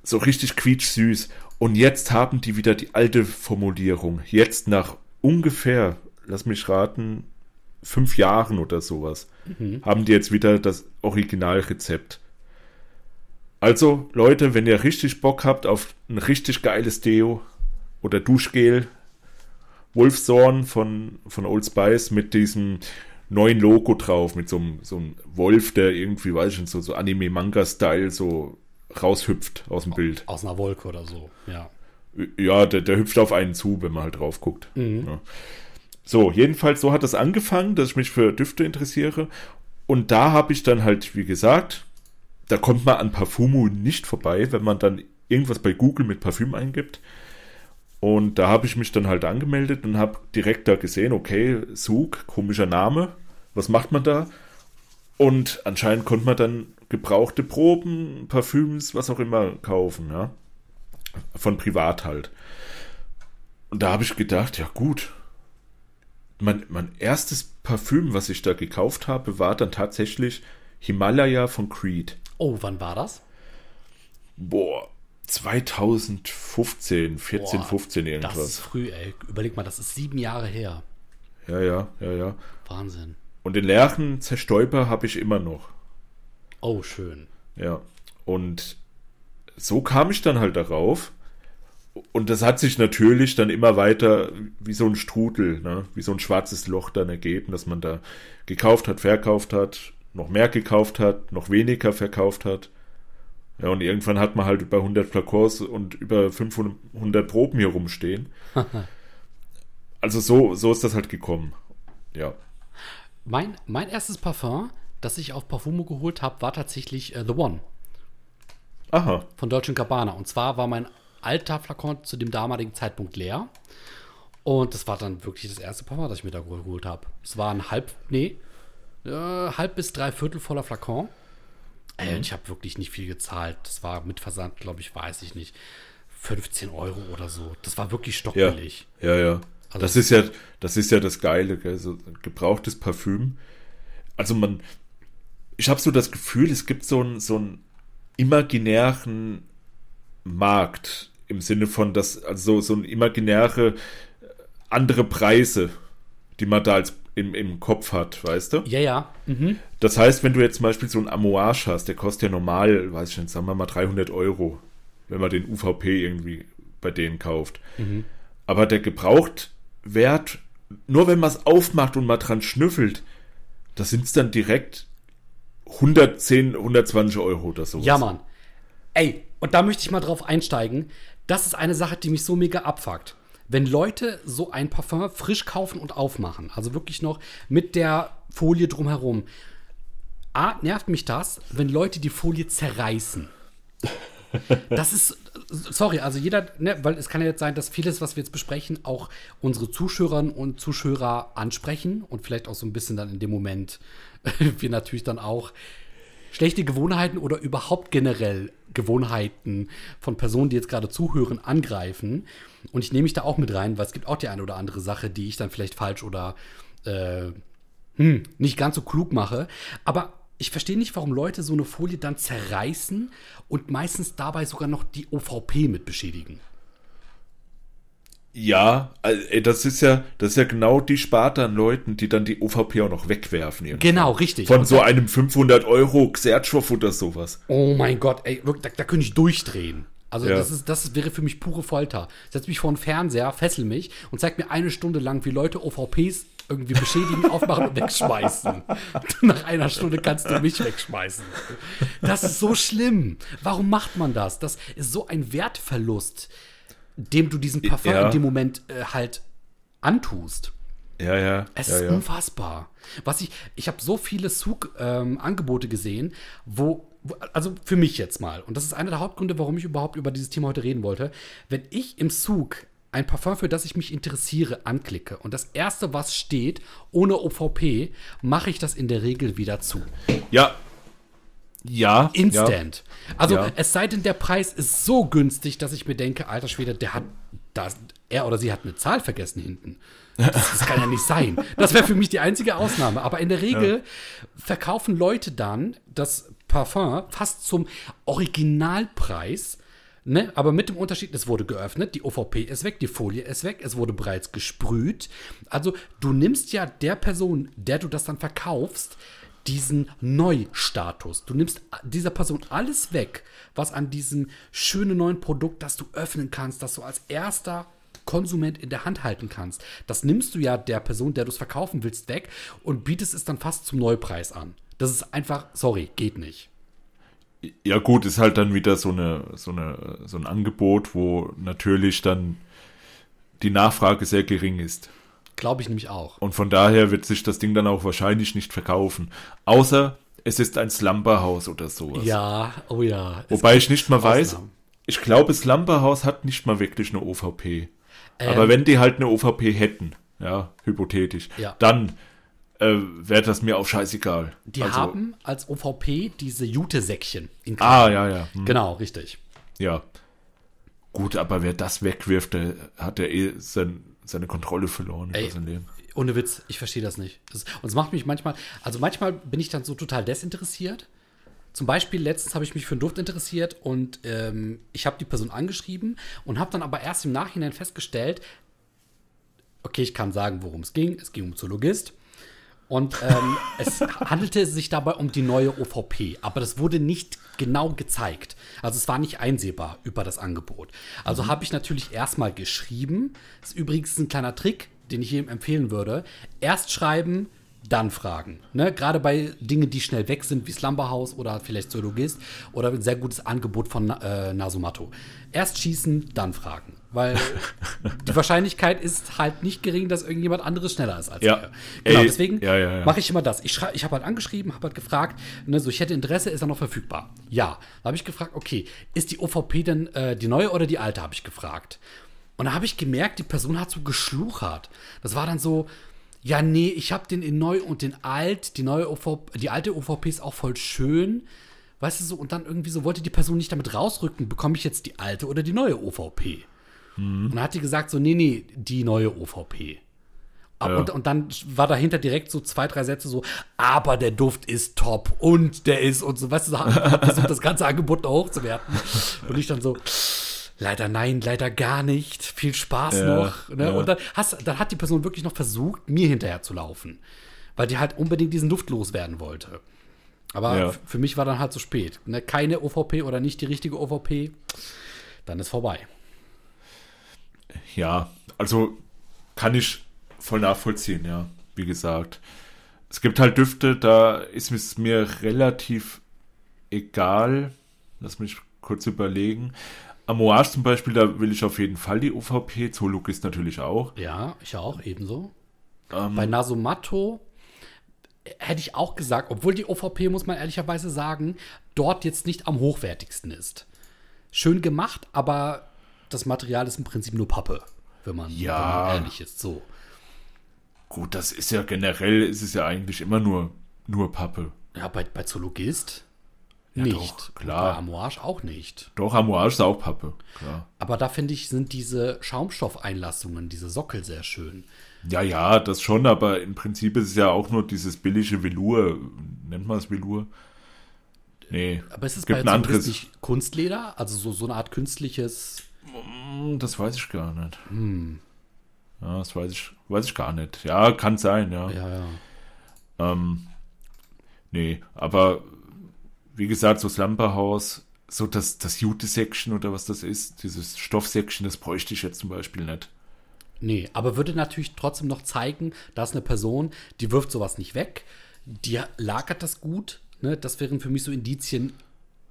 Speaker 1: So richtig quietschsüß. Und jetzt haben die wieder die alte Formulierung. Jetzt nach ungefähr, lass mich raten, fünf Jahren oder sowas, mhm. haben die jetzt wieder das Originalrezept. Also, Leute, wenn ihr richtig Bock habt auf ein richtig geiles Deo oder Duschgel, Wolfsorn von, von Old Spice mit diesem neuen Logo drauf, mit so einem, so einem Wolf, der irgendwie, weiß ich nicht, so, so Anime-Manga-Style so raushüpft aus dem Bild.
Speaker 2: Aus einer Wolke oder so, ja.
Speaker 1: Ja, der, der hüpft auf einen zu, wenn man halt drauf guckt. Mhm. Ja. So, jedenfalls, so hat es angefangen, dass ich mich für Düfte interessiere. Und da habe ich dann halt, wie gesagt, da kommt man an Parfumo nicht vorbei, wenn man dann irgendwas bei Google mit Parfüm eingibt. Und da habe ich mich dann halt angemeldet und habe direkt da gesehen, okay, Sug, komischer Name, was macht man da? Und anscheinend konnte man dann gebrauchte Proben, Parfüms, was auch immer kaufen, ja. Von privat halt. Und da habe ich gedacht, ja gut. Mein, mein erstes Parfüm, was ich da gekauft habe, war dann tatsächlich Himalaya von Creed.
Speaker 2: Oh, wann war das?
Speaker 1: Boah, 2015, 14, Boah, 15 irgendwas. Das
Speaker 2: ist früh, ey. Überleg mal, das ist sieben Jahre her.
Speaker 1: Ja, ja, ja, ja.
Speaker 2: Wahnsinn.
Speaker 1: Und den leeren Zerstäuber habe ich immer noch.
Speaker 2: Oh, schön.
Speaker 1: Ja. Und so kam ich dann halt darauf. Und das hat sich natürlich dann immer weiter wie so ein Strudel, ne? wie so ein schwarzes Loch dann ergeben, dass man da gekauft hat, verkauft hat, noch mehr gekauft hat, noch weniger verkauft hat. Ja, und irgendwann hat man halt über 100 Plakons und über 500 Proben hier rumstehen. (laughs) also so, so ist das halt gekommen. Ja.
Speaker 2: Mein, mein erstes Parfum das ich auf Parfumo geholt habe, war tatsächlich äh, The One.
Speaker 1: Aha.
Speaker 2: Von Deutschen Gabbana. Und zwar war mein alter Flakon zu dem damaligen Zeitpunkt leer. Und das war dann wirklich das erste Parfum, das ich mir da geholt habe. Es war ein halb, nee, äh, halb bis drei Viertel voller Flakon. Ey, und ich habe wirklich nicht viel gezahlt. Das war mit Versand, glaube ich, weiß ich nicht, 15 Euro oder so. Das war wirklich
Speaker 1: Ja,
Speaker 2: stockbillig.
Speaker 1: ja, ja.
Speaker 2: Also-
Speaker 1: das ist ja, das ist ja das Geile, gell? So gebrauchtes Parfüm. Also man, ich habe so das Gefühl, es gibt so einen so einen imaginären Markt im Sinne von, dass also so ein imaginäre äh, andere Preise, die man da als im, im Kopf hat, weißt du?
Speaker 2: Ja, ja. Mhm.
Speaker 1: Das heißt, wenn du jetzt zum Beispiel so einen Amouage hast, der kostet ja normal, weiß ich nicht, sagen wir mal 300 Euro, wenn man den UVP irgendwie bei denen kauft. Aber der Gebrauchtwert, nur wenn man es aufmacht und mal dran schnüffelt, da sind es dann direkt 110, 120 Euro oder so.
Speaker 2: Ja, Mann. Ey, und da möchte ich mal drauf einsteigen. Das ist eine Sache, die mich so mega abfuckt. Wenn Leute so ein Parfum frisch kaufen und aufmachen, also wirklich noch mit der Folie drumherum, A, nervt mich das, wenn Leute die Folie zerreißen. Das ist, sorry, also jeder, ne, weil es kann ja jetzt sein, dass vieles, was wir jetzt besprechen, auch unsere Zuschauerinnen und Zuschauer ansprechen und vielleicht auch so ein bisschen dann in dem Moment (laughs) wir natürlich dann auch schlechte Gewohnheiten oder überhaupt generell Gewohnheiten von Personen, die jetzt gerade zuhören, angreifen. Und ich nehme mich da auch mit rein, weil es gibt auch die eine oder andere Sache, die ich dann vielleicht falsch oder äh, hm, nicht ganz so klug mache. Aber ich verstehe nicht, warum Leute so eine Folie dann zerreißen und meistens dabei sogar noch die OVP mit beschädigen.
Speaker 1: Ja, das ist ja, das ist ja genau die Sparte an Leuten, die dann die OVP auch noch wegwerfen. irgendwie.
Speaker 2: Genau, richtig.
Speaker 1: Von
Speaker 2: Und
Speaker 1: so einem 500 Euro Xertschow oder sowas.
Speaker 2: Oh mein Gott, ey, wirklich, da, da könnte ich durchdrehen. Also
Speaker 1: Ja.
Speaker 2: das, ist, das wäre für mich pure Folter. Setz mich vor einen Fernseher, fessel mich und zeig mir eine Stunde lang, wie Leute OVPs irgendwie beschädigen, aufmachen und wegschmeißen. (laughs) Nach einer Stunde kannst du mich wegschmeißen. Das ist so schlimm. Warum macht man das? Das ist so ein Wertverlust, dem du diesen Parfum
Speaker 1: Ja.
Speaker 2: in dem Moment äh, halt antust.
Speaker 1: Ja, ja.
Speaker 2: Es
Speaker 1: ja,
Speaker 2: ist
Speaker 1: ja.
Speaker 2: unfassbar. Was ich, ich habe so viele Zug-Angebote gesehen, wo, wo, also für mich jetzt mal, und das ist einer der Hauptgründe, warum ich überhaupt über dieses Thema heute reden wollte, wenn ich im Zug ein Parfum, für das ich mich interessiere, anklicke und das erste, was steht, ohne OVP, mache ich das in der Regel wieder zu.
Speaker 1: Ja. Ja.
Speaker 2: Instant. Also
Speaker 1: Ja.
Speaker 2: es sei denn, der Preis ist so günstig, dass ich mir denke, alter Schwede, der hat, das, er oder sie hat eine Zahl vergessen hinten. Das, das kann ja nicht sein. Das wäre für mich die einzige Ausnahme. Aber in der Regel verkaufen Leute dann das Parfum fast zum Originalpreis. Ne? Aber mit dem Unterschied, es wurde geöffnet, die OVP ist weg, die Folie ist weg, es wurde bereits gesprüht. Also du nimmst ja der Person, der du das dann verkaufst, diesen Neustatus. Du nimmst dieser Person alles weg, was an diesem schönen neuen Produkt, das du öffnen kannst, das du als erster Konsument in der Hand halten kannst. Das nimmst du ja der Person, der du es verkaufen willst, weg und bietest es dann fast zum Neupreis an. Das ist einfach, sorry, geht nicht.
Speaker 1: Ja, gut, ist halt dann wieder so eine, so eine, so ein Angebot, wo natürlich dann die Nachfrage sehr gering ist.
Speaker 2: Glaube ich nämlich auch.
Speaker 1: Und von daher wird sich das Ding dann auch wahrscheinlich nicht verkaufen. Außer es ist ein Slumberhaus oder sowas.
Speaker 2: Ja, oh ja.
Speaker 1: Wobei ich nicht mal weiß, ich glaube, Slumberhaus hat nicht mal wirklich eine OVP.
Speaker 2: Ähm.
Speaker 1: Aber wenn die halt eine OVP hätten, ja, hypothetisch,
Speaker 2: Ja.
Speaker 1: dann äh, wäre das mir auch scheißegal.
Speaker 2: Die
Speaker 1: Also-
Speaker 2: haben als OVP diese Jute-Säckchen. in
Speaker 1: Ah, ja, ja. Hm,
Speaker 2: Genau, richtig.
Speaker 1: Ja. Gut, aber wer das wegwirft, der hat ja eh sein, seine Kontrolle verloren
Speaker 2: Ey.
Speaker 1: über sein Leben.
Speaker 2: Ohne Witz, ich verstehe das nicht. Das, und es macht mich manchmal, also manchmal bin ich dann so total desinteressiert. Zum Beispiel letztens habe ich mich für einen Duft interessiert und ähm, ich habe die Person angeschrieben und habe dann aber erst im Nachhinein festgestellt, okay, ich kann sagen, worum es ging. Es ging um Zoologist. Und ähm, es handelte sich dabei um die neue OVP, aber das wurde nicht genau gezeigt. Also es war nicht einsehbar über das Angebot. Also habe ich natürlich erstmal geschrieben. Das ist übrigens ein kleiner Trick, den ich jedem empfehlen würde. Erst schreiben, dann fragen. Ne? Gerade bei Dingen, die schnell weg sind, wie Slumberhouse oder vielleicht Zoologist oder ein sehr gutes Angebot von äh, Nasumato. Erst schießen, dann fragen. Weil (laughs) die Wahrscheinlichkeit ist halt nicht gering, dass irgendjemand anderes schneller ist als
Speaker 1: Ja.
Speaker 2: wir. Genau,
Speaker 1: Ey,
Speaker 2: deswegen
Speaker 1: ja, ja,
Speaker 2: mache ich immer das. Ich, ich habe halt angeschrieben, habe halt gefragt, ne, so ich hätte Interesse, ist er noch verfügbar? Ja. Da habe ich gefragt, okay, ist die OVP denn äh, die neue oder die alte, habe ich gefragt. Und da habe ich gemerkt, die Person hat so geschluchert. Das war dann so, ja, nee, ich habe den in neu und den alt, die neue OVP, die alte OVP ist auch voll schön. Weißt du so, und dann irgendwie so wollte die Person nicht damit rausrücken, bekomme ich jetzt die alte oder die neue OVP? Mhm. Und dann hat die gesagt so, nee, nee, die neue OVP. Ja. Und, und, dann war dahinter direkt so zwei, drei Sätze so, aber der Duft ist top und der ist und so, weißt du, versucht, das ganze Angebot noch hochzuwerten. Und ich dann so, leider nein, leider gar nicht, viel Spaß ja, noch. Ne? Ja. Und dann, hast, dann hat die Person wirklich noch versucht, mir hinterher zu laufen, weil die halt unbedingt diesen Duft loswerden wollte. Aber für mich war dann halt zu spät. Ne? Keine OVP oder nicht die richtige OVP, dann ist vorbei.
Speaker 1: Ja, also kann ich voll nachvollziehen, ja. Wie gesagt. Es gibt halt Düfte, da ist es mir relativ egal. Lass mich kurz überlegen. Amouage zum Beispiel, da will ich auf jeden Fall die UVP. Zoluk ist natürlich auch.
Speaker 2: Ja, ich auch, ebenso. Ähm, Bei Nasomatto hätte ich auch gesagt, obwohl die OVP, muss man ehrlicherweise sagen, dort jetzt nicht am hochwertigsten ist. Schön gemacht, aber das Material ist im Prinzip nur Pappe, wenn man,
Speaker 1: ja.
Speaker 2: wenn man ehrlich ist. So.
Speaker 1: Gut, das ist ja generell, ist es ja eigentlich immer nur, nur Pappe.
Speaker 2: Ja, bei, bei Zoologist
Speaker 1: ja, nicht. Doch, klar.
Speaker 2: bei Amouage auch nicht.
Speaker 1: Doch, Amouage ist auch Pappe, klar.
Speaker 2: Aber da finde ich, sind diese Schaumstoffeinlassungen, diese Sockel sehr schön.
Speaker 1: Ja, ja, das schon, aber im Prinzip ist es ja auch nur dieses billige Velour. Nennt man es Velour?
Speaker 2: Nee. Aber ist es gibt bei ein anderes nicht Kunstleder? Also so, so eine Art künstliches.
Speaker 1: Mm, das weiß ich gar nicht. Hm. Ja, das weiß ich, weiß ich gar nicht. Ja, kann sein, ja.
Speaker 2: Ja, ja.
Speaker 1: Ähm, nee, aber wie gesagt, so Slumberhouse, so das, das Jute-Section oder was das ist, dieses Stoff-Section, das bräuchte ich jetzt zum Beispiel nicht.
Speaker 2: Nee, aber würde natürlich trotzdem noch zeigen, dass eine Person, die wirft sowas nicht weg, die lagert das gut. Ne? Das wären für mich so Indizien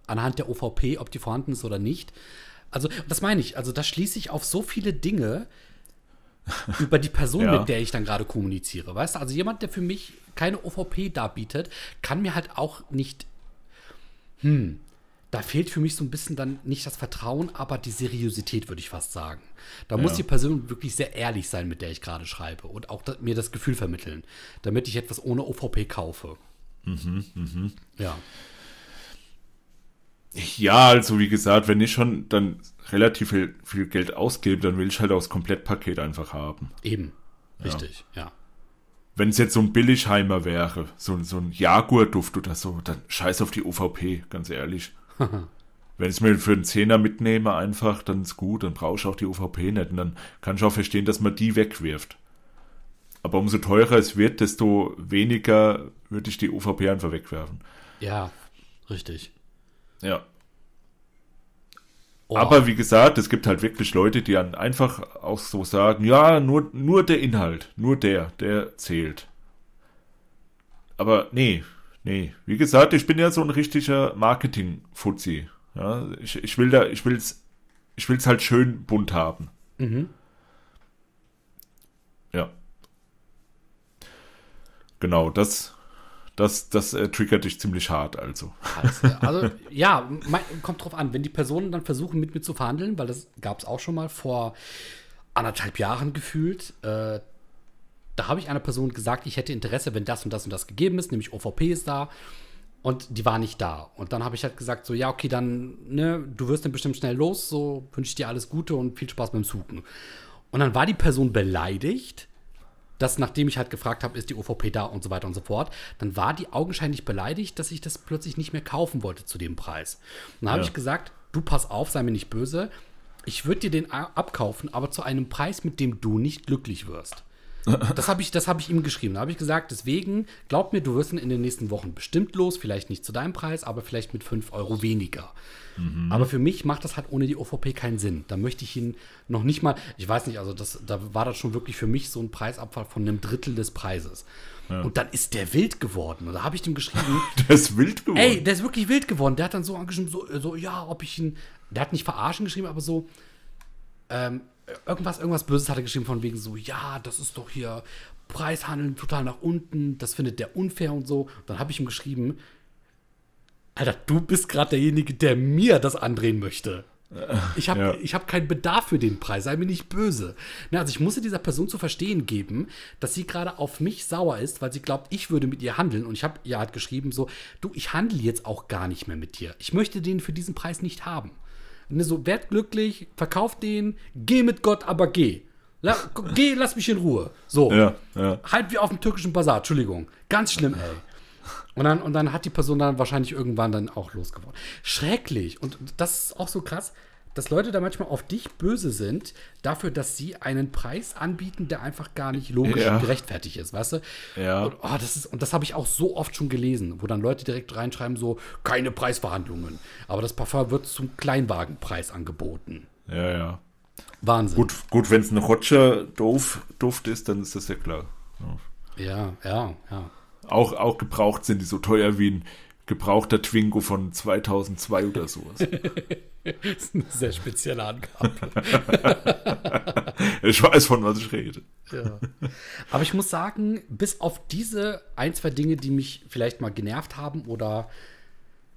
Speaker 2: anhand der OVP, ob die vorhanden ist oder nicht. Also, das meine ich. Also, da schließe ich auf so viele Dinge, (laughs) über die Person, ja. mit der ich dann gerade kommuniziere. Weißt du, also jemand, der für mich keine OVP darbietet, kann mir halt auch nicht. Hm, da fehlt für mich so ein bisschen dann nicht das Vertrauen, aber die Seriosität, würde ich fast sagen. Da ja. muss die Person wirklich sehr ehrlich sein, mit der ich gerade schreibe und auch mir das Gefühl vermitteln, damit ich etwas ohne OVP kaufe.
Speaker 1: Mhm, mhm.
Speaker 2: Ja.
Speaker 1: Ja, also wie gesagt, wenn ich schon dann relativ viel, viel Geld ausgebe, dann will ich halt auch das Komplettpaket einfach haben.
Speaker 2: Eben. Richtig, ja. ja.
Speaker 1: Wenn es jetzt so ein Billigheimer wäre, so, so ein Jaguar-Duft oder so, dann scheiß auf die OVP, ganz ehrlich. (laughs) Wenn ich es mir für einen Zehner mitnehme, einfach, dann ist gut, dann brauche ich auch die OVP nicht. Und dann kann ich auch verstehen, dass man die wegwirft. Aber umso teurer es wird, desto weniger würde ich die OVP einfach wegwerfen.
Speaker 2: Ja, richtig.
Speaker 1: Ja. Oh. Aber wie gesagt, es gibt halt wirklich Leute, die dann einfach auch so sagen, ja, nur, nur der Inhalt, nur der, der zählt. Aber nee, nee. Wie gesagt, ich bin ja so ein richtiger Marketing-Fuzzi. Ja, ich, ich will da, ich will's, ich will's halt schön bunt haben.
Speaker 2: Mhm.
Speaker 1: Ja. Genau, das das, das äh, triggert dich ziemlich hart, also.
Speaker 2: Also, (laughs) ja, mein, kommt drauf an. Wenn die Personen dann versuchen, mit mir zu verhandeln, weil das gab es auch schon mal vor anderthalb Jahren gefühlt, äh, da habe ich einer Person gesagt, ich hätte Interesse, wenn das und das und das gegeben ist, nämlich OVP ist da. Und die war nicht da. Und dann habe ich halt gesagt, so, ja, okay, dann, ne, du wirst dann bestimmt schnell los, so wünsche ich dir alles Gute und viel Spaß beim Suchen. Und dann war die Person beleidigt, dass nachdem ich halt gefragt habe, ist die OVP da und so weiter und so fort, dann war die augenscheinlich beleidigt, dass ich das plötzlich nicht mehr kaufen wollte zu dem Preis. Und dann habe ich gesagt, du pass auf, sei mir nicht böse, ich würde dir den abkaufen, aber zu einem Preis, mit dem du nicht glücklich wirst. Das habe ich, hab ich ihm geschrieben. Da habe ich gesagt, deswegen, glaub mir, du wirst ihn in den nächsten Wochen bestimmt los. Vielleicht nicht zu deinem Preis, aber vielleicht mit 5 Euro weniger. Mhm. Aber für mich macht das halt ohne die OVP keinen Sinn. Da möchte ich ihn noch nicht mal, ich weiß nicht, also das, da war das schon wirklich für mich so ein Preisabfall von einem Drittel des Preises. Ja. Und dann ist der wild geworden. Und da habe ich dem geschrieben. (laughs)
Speaker 1: der ist wild geworden.
Speaker 2: Ey, der ist wirklich wild geworden. Der hat dann so angeschrieben, so, so ja, ob ich ihn. Der hat nicht verarschen geschrieben, aber so. Ähm, irgendwas, irgendwas Böses hat er geschrieben von wegen so, ja, das ist doch hier Preishandeln total nach unten, das findet der unfair und so. Und dann habe ich ihm geschrieben, Alter, du bist gerade derjenige, der mir das andrehen möchte. Ich habe
Speaker 1: Ja.
Speaker 2: ich hab keinen Bedarf für den Preis, sei mir nicht böse. Na, also ich musste dieser Person zu verstehen geben, dass sie gerade auf mich sauer ist, weil sie glaubt, ich würde mit ihr handeln. Und ich habe ihr halt geschrieben so, du, ich handle jetzt auch gar nicht mehr mit dir. Ich möchte den für diesen Preis nicht haben. Ne, so, werd glücklich, verkauf den, geh mit Gott, aber geh. La, geh, lass mich in Ruhe. So.
Speaker 1: Ja, ja.
Speaker 2: Halt wie auf dem türkischen Bazar, Entschuldigung. Ganz schlimm, ey. Und dann, und dann hat die Person dann wahrscheinlich irgendwann dann auch losgeworden. Schrecklich. Und das ist auch so krass, dass Leute da manchmal auf dich böse sind, dafür, dass sie einen Preis anbieten, der einfach gar nicht logisch
Speaker 1: Ja.
Speaker 2: gerechtfertigt ist, weißt du?
Speaker 1: Ja.
Speaker 2: Und, oh, das ist, und das habe ich auch so oft schon gelesen, wo dann Leute direkt reinschreiben, so, keine Preisverhandlungen. Aber das Parfum wird zum Kleinwagenpreis angeboten.
Speaker 1: Ja, ja.
Speaker 2: Wahnsinn.
Speaker 1: Gut, gut wenn es ein Roger Doof Duft ist, dann ist das ja klar. Ja.
Speaker 2: Ja, ja, ja.
Speaker 1: Auch, auch gebraucht sind die so teuer wie ein gebrauchter Twingo von 2002 oder sowas. (laughs) (laughs)
Speaker 2: Das ist eine sehr spezielle Angabe. (laughs)
Speaker 1: ich weiß, von was ich rede.
Speaker 2: Ja. Aber ich muss sagen, bis auf diese ein, zwei Dinge, die mich vielleicht mal genervt haben oder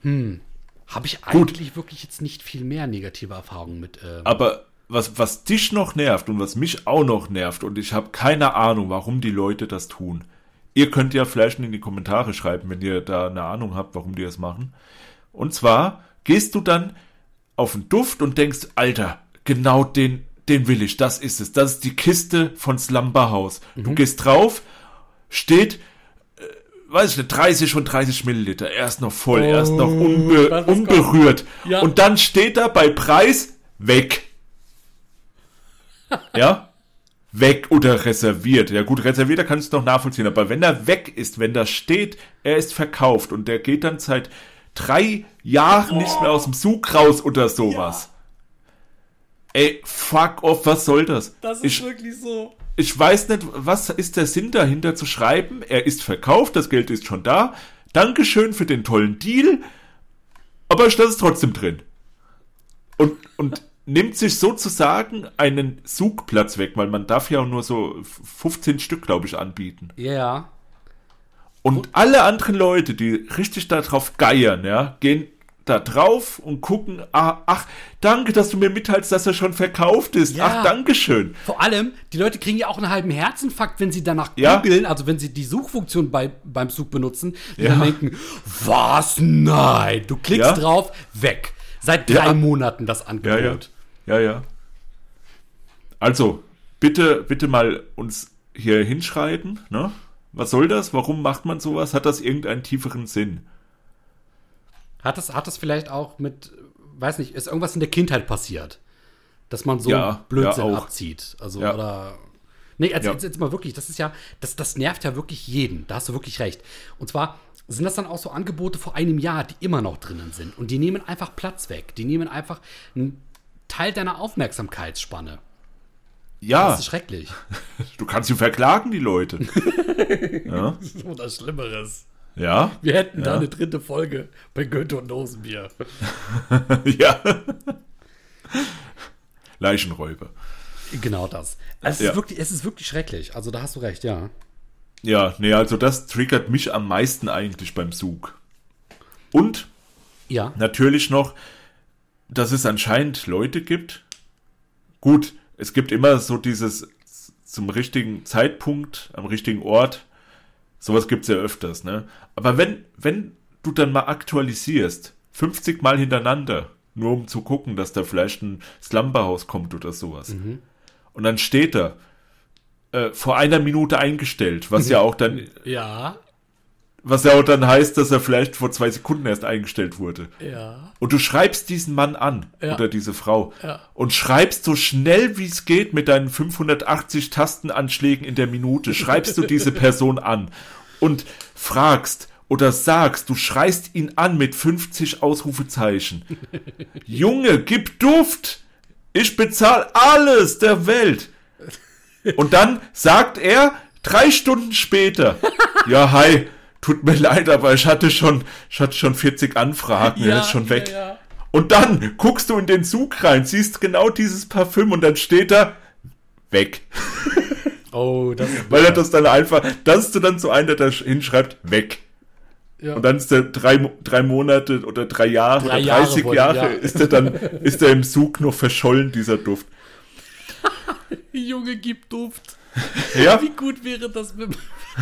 Speaker 2: hm, habe ich eigentlich wirklich jetzt nicht viel mehr negative Erfahrungen mit. Ähm,
Speaker 1: Aber was, was dich noch nervt und was mich auch noch nervt, und ich habe keine Ahnung, warum die Leute das tun. Ihr könnt ja vielleicht in die Kommentare schreiben, wenn ihr da eine Ahnung habt, warum die das machen. Und zwar gehst du dann auf den Duft und denkst, Alter, genau den, den will ich, das ist es. Das ist die Kiste von Slumberhouse. Du gehst drauf, steht, äh, weiß ich nicht, 30 von 30 Milliliter. Er ist noch voll, er ist noch unbe
Speaker 2: was- was
Speaker 1: unberührt.
Speaker 2: Ja.
Speaker 1: Und dann steht da bei Preis weg. (laughs) ja? Weg oder reserviert. Ja gut, reserviert, da kannst du noch nachvollziehen. Aber wenn er weg ist, wenn da steht, er ist verkauft und der geht dann seit drei Jahren nicht mehr aus dem Zug raus oder sowas. Ey, fuck off, was soll das? ich,
Speaker 2: wirklich so.
Speaker 1: ich weiß nicht, was ist der Sinn dahinter zu schreiben? Er ist verkauft, das Geld ist schon da. Dankeschön für den tollen Deal. Aber ich lasse es trotzdem drin. Und, und (laughs) nimmt sich sozusagen einen Zugplatz weg, weil man darf ja auch nur so 15 Stück, glaube ich, anbieten.
Speaker 2: Ja.
Speaker 1: Und alle anderen Leute, die richtig darauf geiern, ja, gehen da drauf und gucken, ah, ach, danke, dass du mir mitteilst, dass er schon verkauft ist.
Speaker 2: Ja.
Speaker 1: Ach, dankeschön.
Speaker 2: Vor allem, die Leute kriegen ja auch einen halben Herzinfarkt, wenn sie danach
Speaker 1: Ja.
Speaker 2: googeln, also wenn sie die Suchfunktion bei, beim Zug benutzen, die
Speaker 1: Ja.
Speaker 2: dann denken, was? Nein. Du klickst
Speaker 1: Ja.
Speaker 2: drauf, weg. Seit drei. Monaten das Angebot.
Speaker 1: ja. Ja, ja. Also, bitte, bitte mal uns hier hinschreiben, ne? Was soll das? Warum macht man sowas? Hat das irgendeinen tieferen Sinn?
Speaker 2: Hat das, hat das vielleicht auch mit, weiß nicht, ist irgendwas in der Kindheit passiert? Dass man so
Speaker 1: Ja,
Speaker 2: Blödsinn
Speaker 1: ja,
Speaker 2: abzieht. Also,
Speaker 1: Ja.
Speaker 2: oder. Nee, jetzt,
Speaker 1: Ja.
Speaker 2: jetzt, jetzt mal wirklich, das ist ja, das, das nervt ja wirklich jeden. Da hast du wirklich recht. Und zwar sind das dann auch so Angebote vor einem Jahr, die immer noch drinnen sind. Und die nehmen einfach Platz weg. Die nehmen einfach einen Teil deiner Aufmerksamkeitsspanne.
Speaker 1: Ja,
Speaker 2: Das ist schrecklich. (laughs)
Speaker 1: du kannst sie verklagen, die Leute. (laughs) ja,
Speaker 2: Oder Schlimmeres.
Speaker 1: ja,
Speaker 2: Wir hätten da
Speaker 1: Ja.
Speaker 2: eine dritte Folge bei Goethe und Dosenbier. (laughs)
Speaker 1: ja. Leichenräuber.
Speaker 2: Genau das. Also es,
Speaker 1: Ja.
Speaker 2: ist wirklich, es ist wirklich schrecklich. Also da hast du recht, ja.
Speaker 1: Ja, nee, also das triggert mich am meisten eigentlich beim Zug. Und
Speaker 2: Ja.
Speaker 1: natürlich noch, dass es anscheinend Leute gibt. Gut, es gibt immer so dieses zum richtigen Zeitpunkt, am richtigen Ort. Sowas gibt's ja öfters, ne? Aber wenn, wenn du dann mal aktualisierst, 50 Mal hintereinander, nur um zu gucken, dass da vielleicht ein Slumberhaus kommt oder sowas. Und dann steht da, äh, vor einer Minute eingestellt, was (laughs) ja auch dann,
Speaker 2: Ja.
Speaker 1: Was ja auch dann heißt, dass er vielleicht vor zwei Sekunden erst eingestellt wurde.
Speaker 2: Ja.
Speaker 1: Und du schreibst diesen Mann an
Speaker 2: Ja.
Speaker 1: oder diese Frau
Speaker 2: Ja.
Speaker 1: und schreibst so schnell wie es geht mit deinen 580 Tastenanschlägen in der Minute, schreibst du diese (laughs) Person an und fragst oder sagst, du schreist ihn an mit 50 Ausrufezeichen. (laughs) Junge, gib Duft! Ich bezahle alles der Welt! Und dann sagt er drei Stunden später, (laughs) ja, hi, tut mir (laughs) leid, aber ich hatte schon, ich hatte schon 40 Anfragen, er ist schon weg.
Speaker 2: Ja, ja.
Speaker 1: Und dann guckst du in den Zug rein, siehst genau dieses Parfüm und dann steht da weg. (laughs)
Speaker 2: Oh, das ist
Speaker 1: Weil er das dann einfach, das ist dann so einer, der hinschreibt, weg. Ja. Und dann ist er drei, drei Monate oder drei Jahre
Speaker 2: drei
Speaker 1: oder 30 Jahre, Jahre ja. ist er dann, ist er im Zug noch verschollen, dieser Duft. (laughs)
Speaker 2: Junge, gib Duft. Ja. Wie gut wäre das, wenn,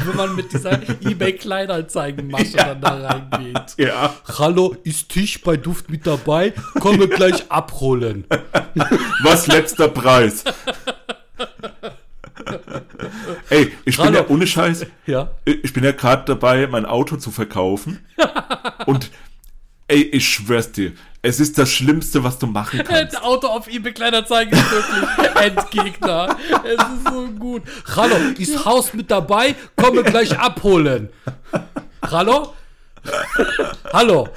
Speaker 2: wenn man mit dieser eBay Kleinanzeigenmasche ja. dann da reingeht.
Speaker 1: Ja.
Speaker 2: Hallo, ist Tisch bei Duft mit dabei? Komme gleich abholen.
Speaker 1: Was letzter Preis? Ey, ich Hallo. bin ja ohne Scheiß.
Speaker 2: Ja.
Speaker 1: Ich bin ja gerade dabei, mein Auto zu verkaufen. und ey, ich schwör's dir, es ist das Schlimmste, was du machen (laughs) kannst.
Speaker 2: Das Auto auf eBay Kleinanzeigen ist wirklich Endgegner. Es ist so gut. Hallo, ist Haus mit dabei? Komme gleich abholen. Hallo? Hallo.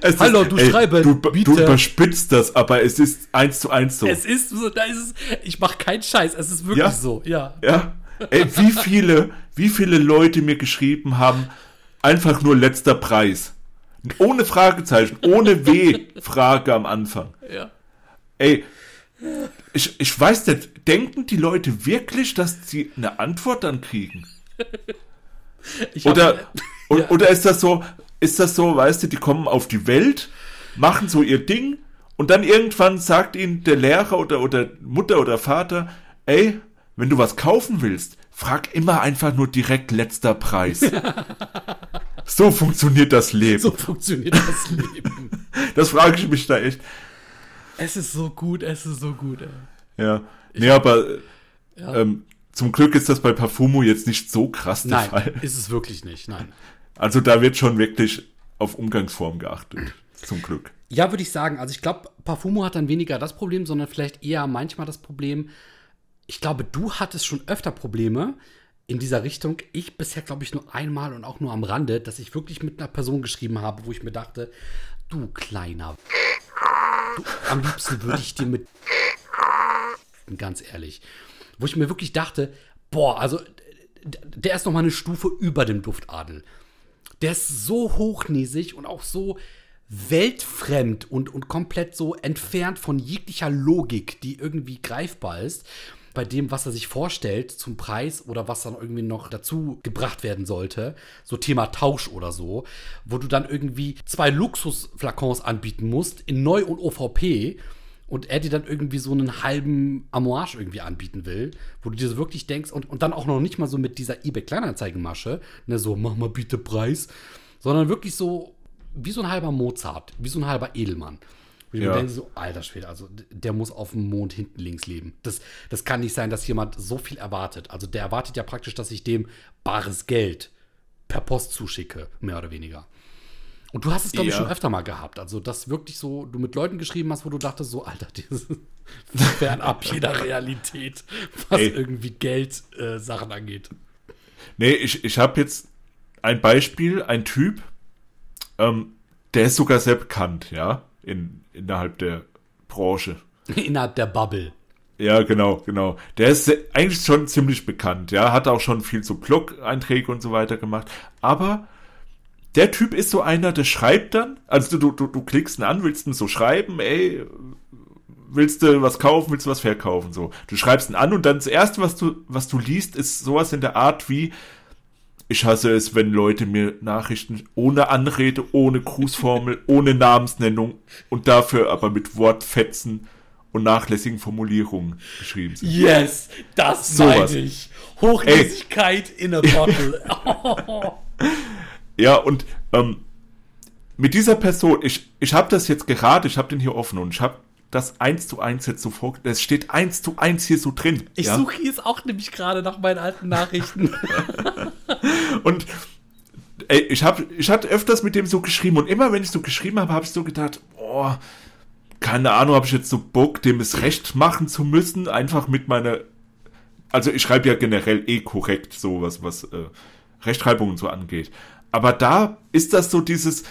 Speaker 1: Es Hallo, ist, du ey, schreibst. Du, du, überspitzt das, aber es ist eins zu eins so.
Speaker 2: Es ist so, da ist es, ich mache keinen Scheiß, es ist wirklich
Speaker 1: ja?
Speaker 2: so, ja.
Speaker 1: Ja. Ey, wie viele, wie viele Leute mir geschrieben haben, einfach nur letzter Preis. Ohne Fragezeichen, ohne W-Frage am Anfang.
Speaker 2: Ja.
Speaker 1: Ey, ich, ich weiß nicht, denken die Leute wirklich, dass sie eine Antwort dann kriegen? (laughs) oder, (laughs) ja. oder ist das so, ist das so, weißt du, die kommen auf die Welt, machen so ihr Ding und dann irgendwann sagt ihnen der Lehrer oder, oder Mutter oder Vater, ey, wenn du was kaufen willst, frag immer einfach nur direkt letzter Preis. (laughs) So funktioniert das Leben.
Speaker 2: So funktioniert das Leben. (laughs)
Speaker 1: das frage ich mich da echt.
Speaker 2: Es ist so gut, es ist so gut. Ey.
Speaker 1: Ja, ich nee, aber ja. Ähm, zum Glück ist das bei Parfumo jetzt nicht so krass
Speaker 2: der nein, Fall. ist es wirklich nicht, nein.
Speaker 1: Also da wird schon wirklich auf Umgangsform geachtet. Zum Glück.
Speaker 2: Ja, würde ich sagen. Also ich glaube, Parfumo hat dann weniger das Problem, sondern vielleicht eher manchmal das Problem. Ich glaube, du hattest schon öfter Probleme, in dieser Richtung. Ich bisher, glaube ich, nur einmal und auch nur am Rande, dass ich wirklich mit einer Person geschrieben habe, wo ich mir dachte, du kleiner. Du, am liebsten würde ich dir mit. Ganz ehrlich. Wo ich mir wirklich dachte, boah, also der ist noch mal eine Stufe über dem Duftadel. Der ist so hochnäsig und auch so weltfremd und, und komplett so entfernt von jeglicher Logik, die irgendwie greifbar ist bei dem, was er sich vorstellt zum Preis oder was dann irgendwie noch dazu gebracht werden sollte. So Thema Tausch oder so, wo du dann irgendwie zwei Luxusflakons anbieten musst in Neu- und OVP und er dir dann irgendwie so einen halben Amouage irgendwie anbieten will, wo du dir so wirklich denkst und, und dann auch noch nicht mal so mit dieser eBay Kleinanzeigenmasche, ne, so mach mal bitte Preis, sondern wirklich so wie so ein halber Mozart, wie so ein halber Edelmann. Und ja. ich denke so, alter Schwede, also der muss auf dem Mond hinten links leben. Das, das kann nicht sein, dass jemand so viel erwartet. Also der erwartet ja praktisch, dass ich dem bares Geld per Post zuschicke, mehr oder weniger. Und du hast es, glaube ja. ich, schon öfter mal gehabt. Also, dass wirklich so, du mit Leuten geschrieben hast, wo du dachtest, so, Alter, (laughs) dieses fernab jeder (laughs) Realität, was Ey. irgendwie Geld-Sachen äh, angeht.
Speaker 1: Nee, ich, ich habe jetzt ein Beispiel, ein Typ, ähm, der ist sogar sehr bekannt, ja in, innerhalb der Branche. (laughs)
Speaker 2: Innerhalb der Bubble.
Speaker 1: Ja, genau, genau. Der ist eigentlich schon ziemlich bekannt, ja, hat auch schon viel so Blog-Einträge und so weiter gemacht. Aber der Typ ist so einer, der schreibt dann, also du, du, du klickst ihn an, willst ihn so schreiben, ey, willst du was kaufen, willst du was verkaufen, so. Du schreibst ihn an und dann das erste, was du, was du liest, ist sowas in der Art wie, ich hasse es, wenn Leute mir Nachrichten ohne Anrede, ohne Grußformel, (laughs) ohne Namensnennung und dafür aber mit Wortfetzen und nachlässigen Formulierungen geschrieben sind.
Speaker 2: Yes, das so meine ich. Hochnäsigkeit in a bottle. (laughs) (laughs)
Speaker 1: ja, und ähm, mit dieser Person, ich, ich habe das jetzt gerade, ich habe den hier offen und ich habe das eins zu eins jetzt so vor. Es steht eins zu eins hier so drin.
Speaker 2: Ich ja? suche jetzt auch nämlich gerade nach meinen alten Nachrichten. (laughs)
Speaker 1: und ey, ich habe, ich hatte öfters mit dem so geschrieben und immer wenn ich so geschrieben habe, habe ich so gedacht, boah, keine Ahnung, habe ich jetzt so Bock, dem es recht machen zu müssen, einfach mit meiner, also ich schreibe ja generell eh korrekt so was, was äh, Rechtschreibungen so angeht. Aber da ist das so dieses,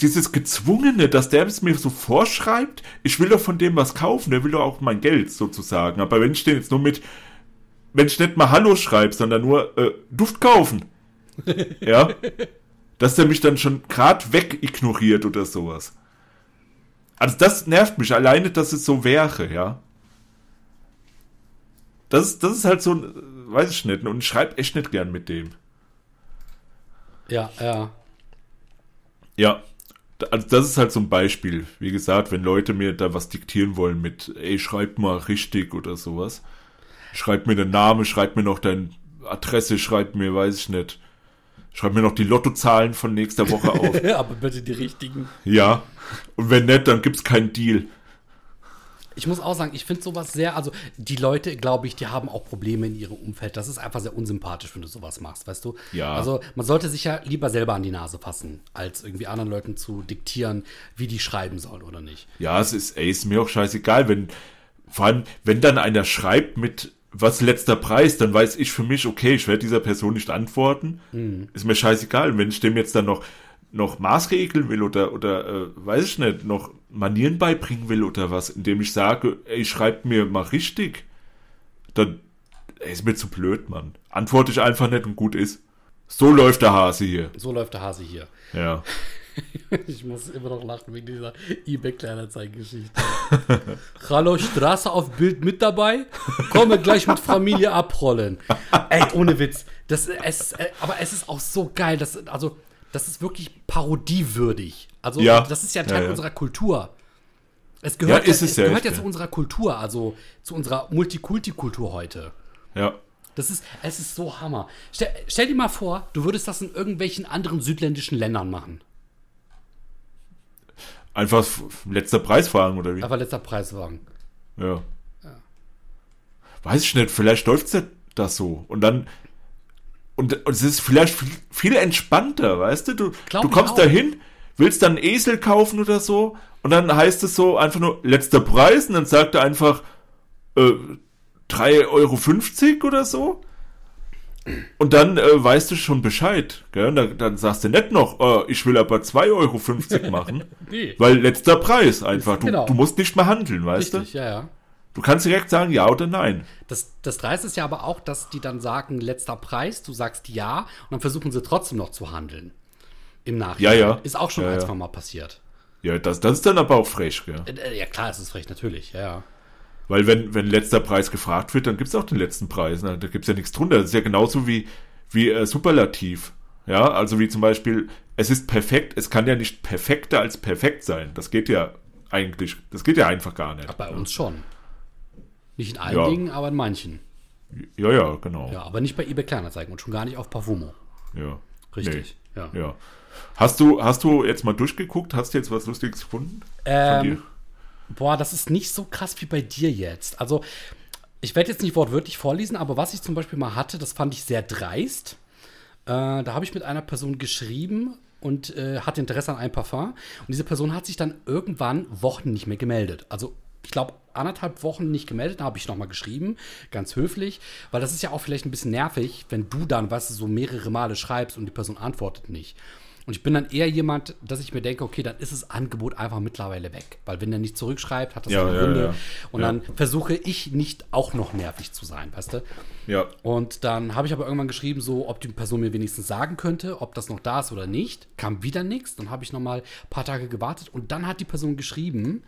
Speaker 1: dieses Gezwungene, dass der es mir so vorschreibt, ich will doch von dem was kaufen, der will doch auch mein Geld sozusagen. Aber wenn ich den jetzt nur mit, wenn ich nicht mal Hallo schreibe, sondern nur äh, Duft kaufen, (laughs) ja, dass der mich dann schon grad weg ignoriert oder sowas. Also das nervt mich alleine, dass es so wäre, ja. Das ist, das ist halt so, weiß ich nicht, und ich schreibe echt nicht gern mit dem.
Speaker 2: Ja, ja.
Speaker 1: Ja, also das ist halt so ein Beispiel. Wie gesagt, wenn Leute mir da was diktieren wollen mit, ey, schreib mal richtig oder sowas. Schreib mir den Namen, schreib mir noch deine Adresse, schreib mir, weiß ich nicht. Schreib mir noch die Lottozahlen von nächster Woche auf. (laughs)
Speaker 2: Aber bitte die richtigen.
Speaker 1: ja. Und wenn nicht, dann gibt's keinen Deal.
Speaker 2: Ich muss auch sagen, ich finde sowas sehr, also die Leute, glaube ich, die haben auch Probleme in ihrem Umfeld. Das ist einfach sehr unsympathisch, wenn du sowas machst, weißt du?
Speaker 1: Ja.
Speaker 2: Also man sollte sich ja lieber selber an die Nase fassen, als irgendwie anderen Leuten zu diktieren, wie die schreiben sollen oder nicht.
Speaker 1: Ja, es ist, ey, ist mir auch scheißegal, wenn, vor allem, wenn dann einer schreibt mit was letzter Preis, dann weiß ich für mich, okay, ich werde dieser Person nicht antworten. Ist mir scheißegal. Wenn ich dem jetzt dann noch, noch maßregeln will oder, oder äh, weiß ich nicht, noch Manieren beibringen will oder was, indem ich sage, ey, schreibt mir mal richtig, dann ey, ist mir zu blöd, Mann. Antworte ich einfach nicht und gut ist. So läuft der Hase hier.
Speaker 2: So läuft der Hase hier.
Speaker 1: Ja. (laughs)
Speaker 2: Ich muss immer noch lachen wegen dieser eBay-Kleinanzeigen-Geschichte. (laughs) Hallo, Straße auf Bild mit dabei? Komme gleich mit Familie abrollen. Ey, ohne Witz. Das, es, äh, aber es ist auch so geil. Das, also, das ist wirklich parodiewürdig. Also,
Speaker 1: Ja.
Speaker 2: das ist ja Teil
Speaker 1: Ja, ja.
Speaker 2: unserer Kultur. Es gehört,
Speaker 1: Ja, es ja
Speaker 2: gehört
Speaker 1: echt,
Speaker 2: ja zu
Speaker 1: ja.
Speaker 2: unserer Kultur, also zu unserer Multikulti-Kultur heute.
Speaker 1: Ja.
Speaker 2: Das ist, es ist so Hammer. Stell, stell dir mal vor, du würdest das in irgendwelchen anderen südländischen Ländern machen.
Speaker 1: Einfach letzter Preis fragen oder wie?
Speaker 2: Aber letzter Preiswagen.
Speaker 1: Ja. Weiß ich nicht, vielleicht läuft's ja das so. Und dann. Und, und es ist vielleicht viel, viel entspannter, weißt du? Du,
Speaker 2: Glaub
Speaker 1: du kommst dahin, willst dann einen Esel kaufen oder so, und dann heißt es so einfach nur letzter Preis, und dann sagt er einfach äh, 3,50 Euro oder so. Und dann äh, weißt du schon Bescheid. Gell? Und Dann, dann sagst du nicht noch, äh, ich will aber 2,50 Euro machen. (laughs)
Speaker 2: Nee.
Speaker 1: Weil letzter Preis einfach. Du,
Speaker 2: Genau.
Speaker 1: du musst nicht mehr handeln, weißt
Speaker 2: Richtig,
Speaker 1: du?
Speaker 2: ja, ja.
Speaker 1: Du kannst direkt sagen ja oder nein.
Speaker 2: Das, das Dreiste ist ja aber auch, dass die dann sagen, letzter Preis, du sagst ja, und dann versuchen sie trotzdem noch zu handeln. Im Nachhinein.
Speaker 1: Ja, ja.
Speaker 2: Ist auch schon
Speaker 1: Ja,
Speaker 2: ein,
Speaker 1: ja.
Speaker 2: Mal passiert.
Speaker 1: Ja, das, das ist dann aber auch frech, gell?
Speaker 2: Äh, äh, Ja, klar, es ist frech, natürlich, ja.
Speaker 1: Weil wenn, wenn letzter Preis gefragt wird, dann gibt's auch den letzten Preis. Ne? Da gibt's ja nichts drunter. Das ist ja genauso wie, wie äh, Superlativ. Ja, also wie zum Beispiel, es ist perfekt, es kann ja nicht perfekter als perfekt sein. Das geht ja eigentlich, das geht ja einfach gar nicht.
Speaker 2: Bei uns schon. Nicht in allen
Speaker 1: Ja.
Speaker 2: Dingen, aber in manchen.
Speaker 1: Ja, ja, genau.
Speaker 2: Ja, aber nicht bei eBay Kleinanzeigen und schon gar nicht auf Parfumo.
Speaker 1: Ja.
Speaker 2: Richtig, ja.
Speaker 1: Nee, ja. Hast du, hast du jetzt mal durchgeguckt? Hast du jetzt was Lustiges gefunden?
Speaker 2: Ähm? Boah, das ist nicht so krass wie bei dir jetzt. Also, ich werde jetzt nicht wortwörtlich vorlesen, aber was ich zum Beispiel mal hatte, das fand ich sehr dreist. Äh, da habe ich mit einer Person geschrieben und äh, hatte Interesse an einem Parfum. Und diese Person hat sich dann irgendwann Wochen nicht mehr gemeldet. Also, ich glaube, anderthalb Wochen nicht gemeldet, da habe ich nochmal geschrieben, ganz höflich, weil das ist ja auch vielleicht ein bisschen nervig, wenn du dann, weißt du, so mehrere Male schreibst und die Person antwortet nicht. Und ich bin dann eher jemand, dass ich mir denke, okay, dann ist das Angebot einfach mittlerweile weg. Weil wenn er nicht zurückschreibt, hat das
Speaker 1: Ja,
Speaker 2: seine
Speaker 1: ja,
Speaker 2: Gründe.
Speaker 1: ja.
Speaker 2: Und
Speaker 1: Ja.
Speaker 2: dann versuche ich nicht auch noch nervig zu sein, weißt du?
Speaker 1: Ja.
Speaker 2: Und dann habe ich aber irgendwann geschrieben, so, ob die Person mir wenigstens sagen könnte, ob das noch da ist oder nicht. Kam wieder nichts. Dann habe ich noch mal ein paar Tage gewartet und dann hat die Person geschrieben.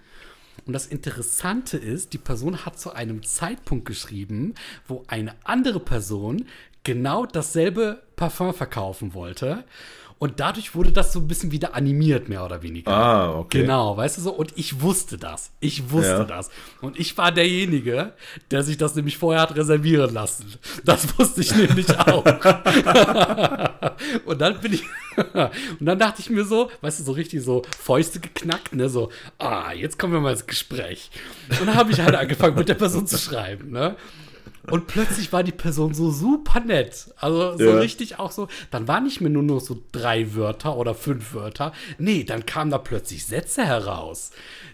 Speaker 2: Und das Interessante ist, die Person hat zu einem Zeitpunkt geschrieben, wo eine andere Person genau dasselbe Parfum verkaufen wollte. Und dadurch wurde das so ein bisschen wieder animiert, mehr oder weniger.
Speaker 1: Ah, okay.
Speaker 2: Genau, weißt du so? Und ich wusste das. Ich wusste
Speaker 1: Ja.
Speaker 2: das. Und ich war derjenige, der sich das nämlich vorher hat reservieren lassen. Das wusste ich nämlich (laughs) auch. und dann bin ich. (laughs) und dann dachte ich mir so, weißt du, so richtig so Fäuste geknackt, ne? So, ah, jetzt kommen wir mal ins Gespräch. Und dann habe ich halt angefangen, mit der Person zu schreiben, ne? Und plötzlich war die Person so super nett. Also so
Speaker 1: Ja.
Speaker 2: richtig auch so. Dann waren nicht mehr nur noch so drei Wörter oder fünf Wörter. Nee, dann kamen da plötzlich Sätze heraus.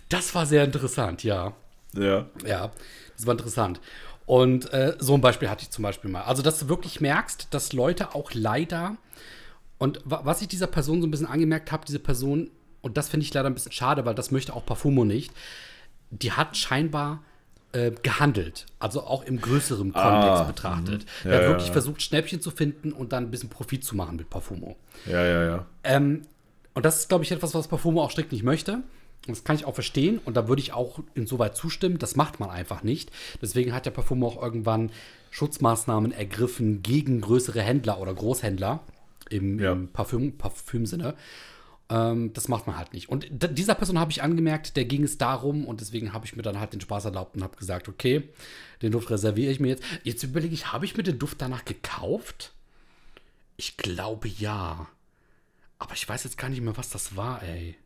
Speaker 2: Das war sehr interessant, ja.
Speaker 1: Ja.
Speaker 2: Ja, das war interessant. Und äh, so ein Beispiel hatte ich zum Beispiel mal. Also, dass du wirklich merkst, dass Leute auch leider, und wa was ich dieser Person so ein bisschen angemerkt habe, diese Person, und das finde ich leider ein bisschen schade, weil das möchte auch Parfumo nicht, die hat scheinbar äh, gehandelt. Also auch im größeren Kontext
Speaker 1: Ah,
Speaker 2: betrachtet.
Speaker 1: mhm.
Speaker 2: Der
Speaker 1: Ja,
Speaker 2: hat
Speaker 1: ja,
Speaker 2: wirklich
Speaker 1: ja.
Speaker 2: versucht, Schnäppchen zu finden und dann ein bisschen Profit zu machen mit Parfumo.
Speaker 1: Ja, ja, ja.
Speaker 2: Ähm, und das ist, glaube ich, etwas, was Parfumo auch strikt nicht möchte. Das kann ich auch verstehen und da würde ich auch insoweit zustimmen. Das macht man einfach nicht. Deswegen hat der Parfumo auch irgendwann Schutzmaßnahmen ergriffen gegen größere Händler oder Großhändler im,
Speaker 1: Ja.
Speaker 2: im Parfüm, Parfümsinne. Ähm, das macht man halt nicht. Und dieser Person habe ich angemerkt, der ging es darum und deswegen habe ich mir dann halt den Spaß erlaubt und habe gesagt, okay, den Duft reserviere ich mir jetzt. Jetzt überlege ich, habe ich mir den Duft danach gekauft? Ich glaube ja. Aber ich weiß jetzt gar nicht mehr, was das war, ey.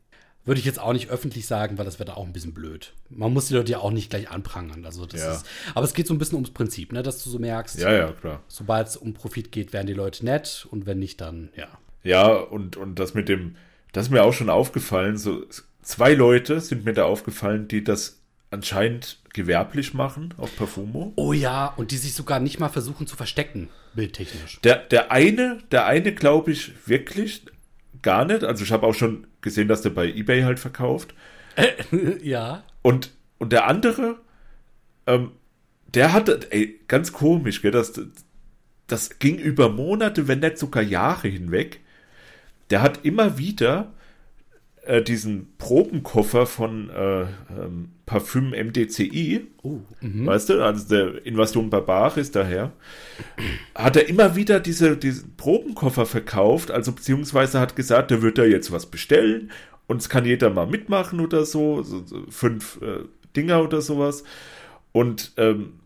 Speaker 2: Würde ich jetzt auch nicht öffentlich sagen, weil das wäre da auch ein bisschen blöd. Man muss die Leute ja auch nicht gleich anprangern. Also das
Speaker 1: Ja.
Speaker 2: ist, aber es geht so ein bisschen ums Prinzip, ne, dass du so merkst,
Speaker 1: Ja, ja, klar.
Speaker 2: sobald es um Profit geht, werden die Leute nett und wenn nicht, dann ja.
Speaker 1: Ja, und, und das mit dem, das ist mir auch schon aufgefallen. So, zwei Leute sind mir da aufgefallen, die das anscheinend gewerblich machen auf Parfumo.
Speaker 2: Oh ja, und die sich sogar nicht mal versuchen zu verstecken, bildtechnisch.
Speaker 1: Der, der eine, der eine glaube ich wirklich gar nicht. Also ich habe auch schon gesehen, dass der bei eBay halt verkauft. (laughs)
Speaker 2: ja.
Speaker 1: Und, und der andere, ähm, der hatte, ey, ganz komisch, gell, das, das ging über Monate, wenn nicht sogar Jahre hinweg. Der hat immer wieder äh, diesen Probenkoffer von äh, ähm, Parfüm MDCI,
Speaker 2: Oh, mhm.
Speaker 1: weißt du, also der Invasion Barbaris daher, hat er immer wieder diese, diesen Probenkoffer verkauft, also beziehungsweise hat gesagt, der wird da jetzt was bestellen und es kann jeder mal mitmachen oder so, so, so fünf äh, Dinger oder sowas. Und ähm,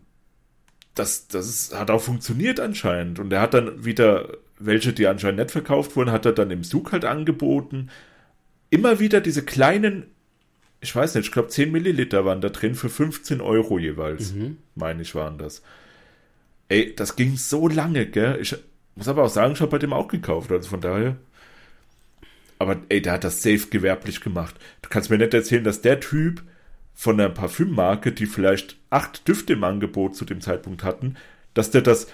Speaker 1: das, das hat auch funktioniert anscheinend. Und er hat dann wieder welche, die anscheinend nicht verkauft wurden, hat er dann im Zug halt angeboten. Immer wieder diese kleinen, ich weiß nicht, ich glaube 10 Milliliter waren da drin für 15 Euro jeweils, meine ich, waren das. Ey, das ging so lange, gell? Ich muss aber auch sagen, ich habe bei dem auch gekauft, also von daher. Aber ey, der hat das safe gewerblich gemacht. Du kannst mir nicht erzählen, dass der Typ von einer Parfümmarke, die vielleicht acht Düfte im Angebot zu dem Zeitpunkt hatten, dass der das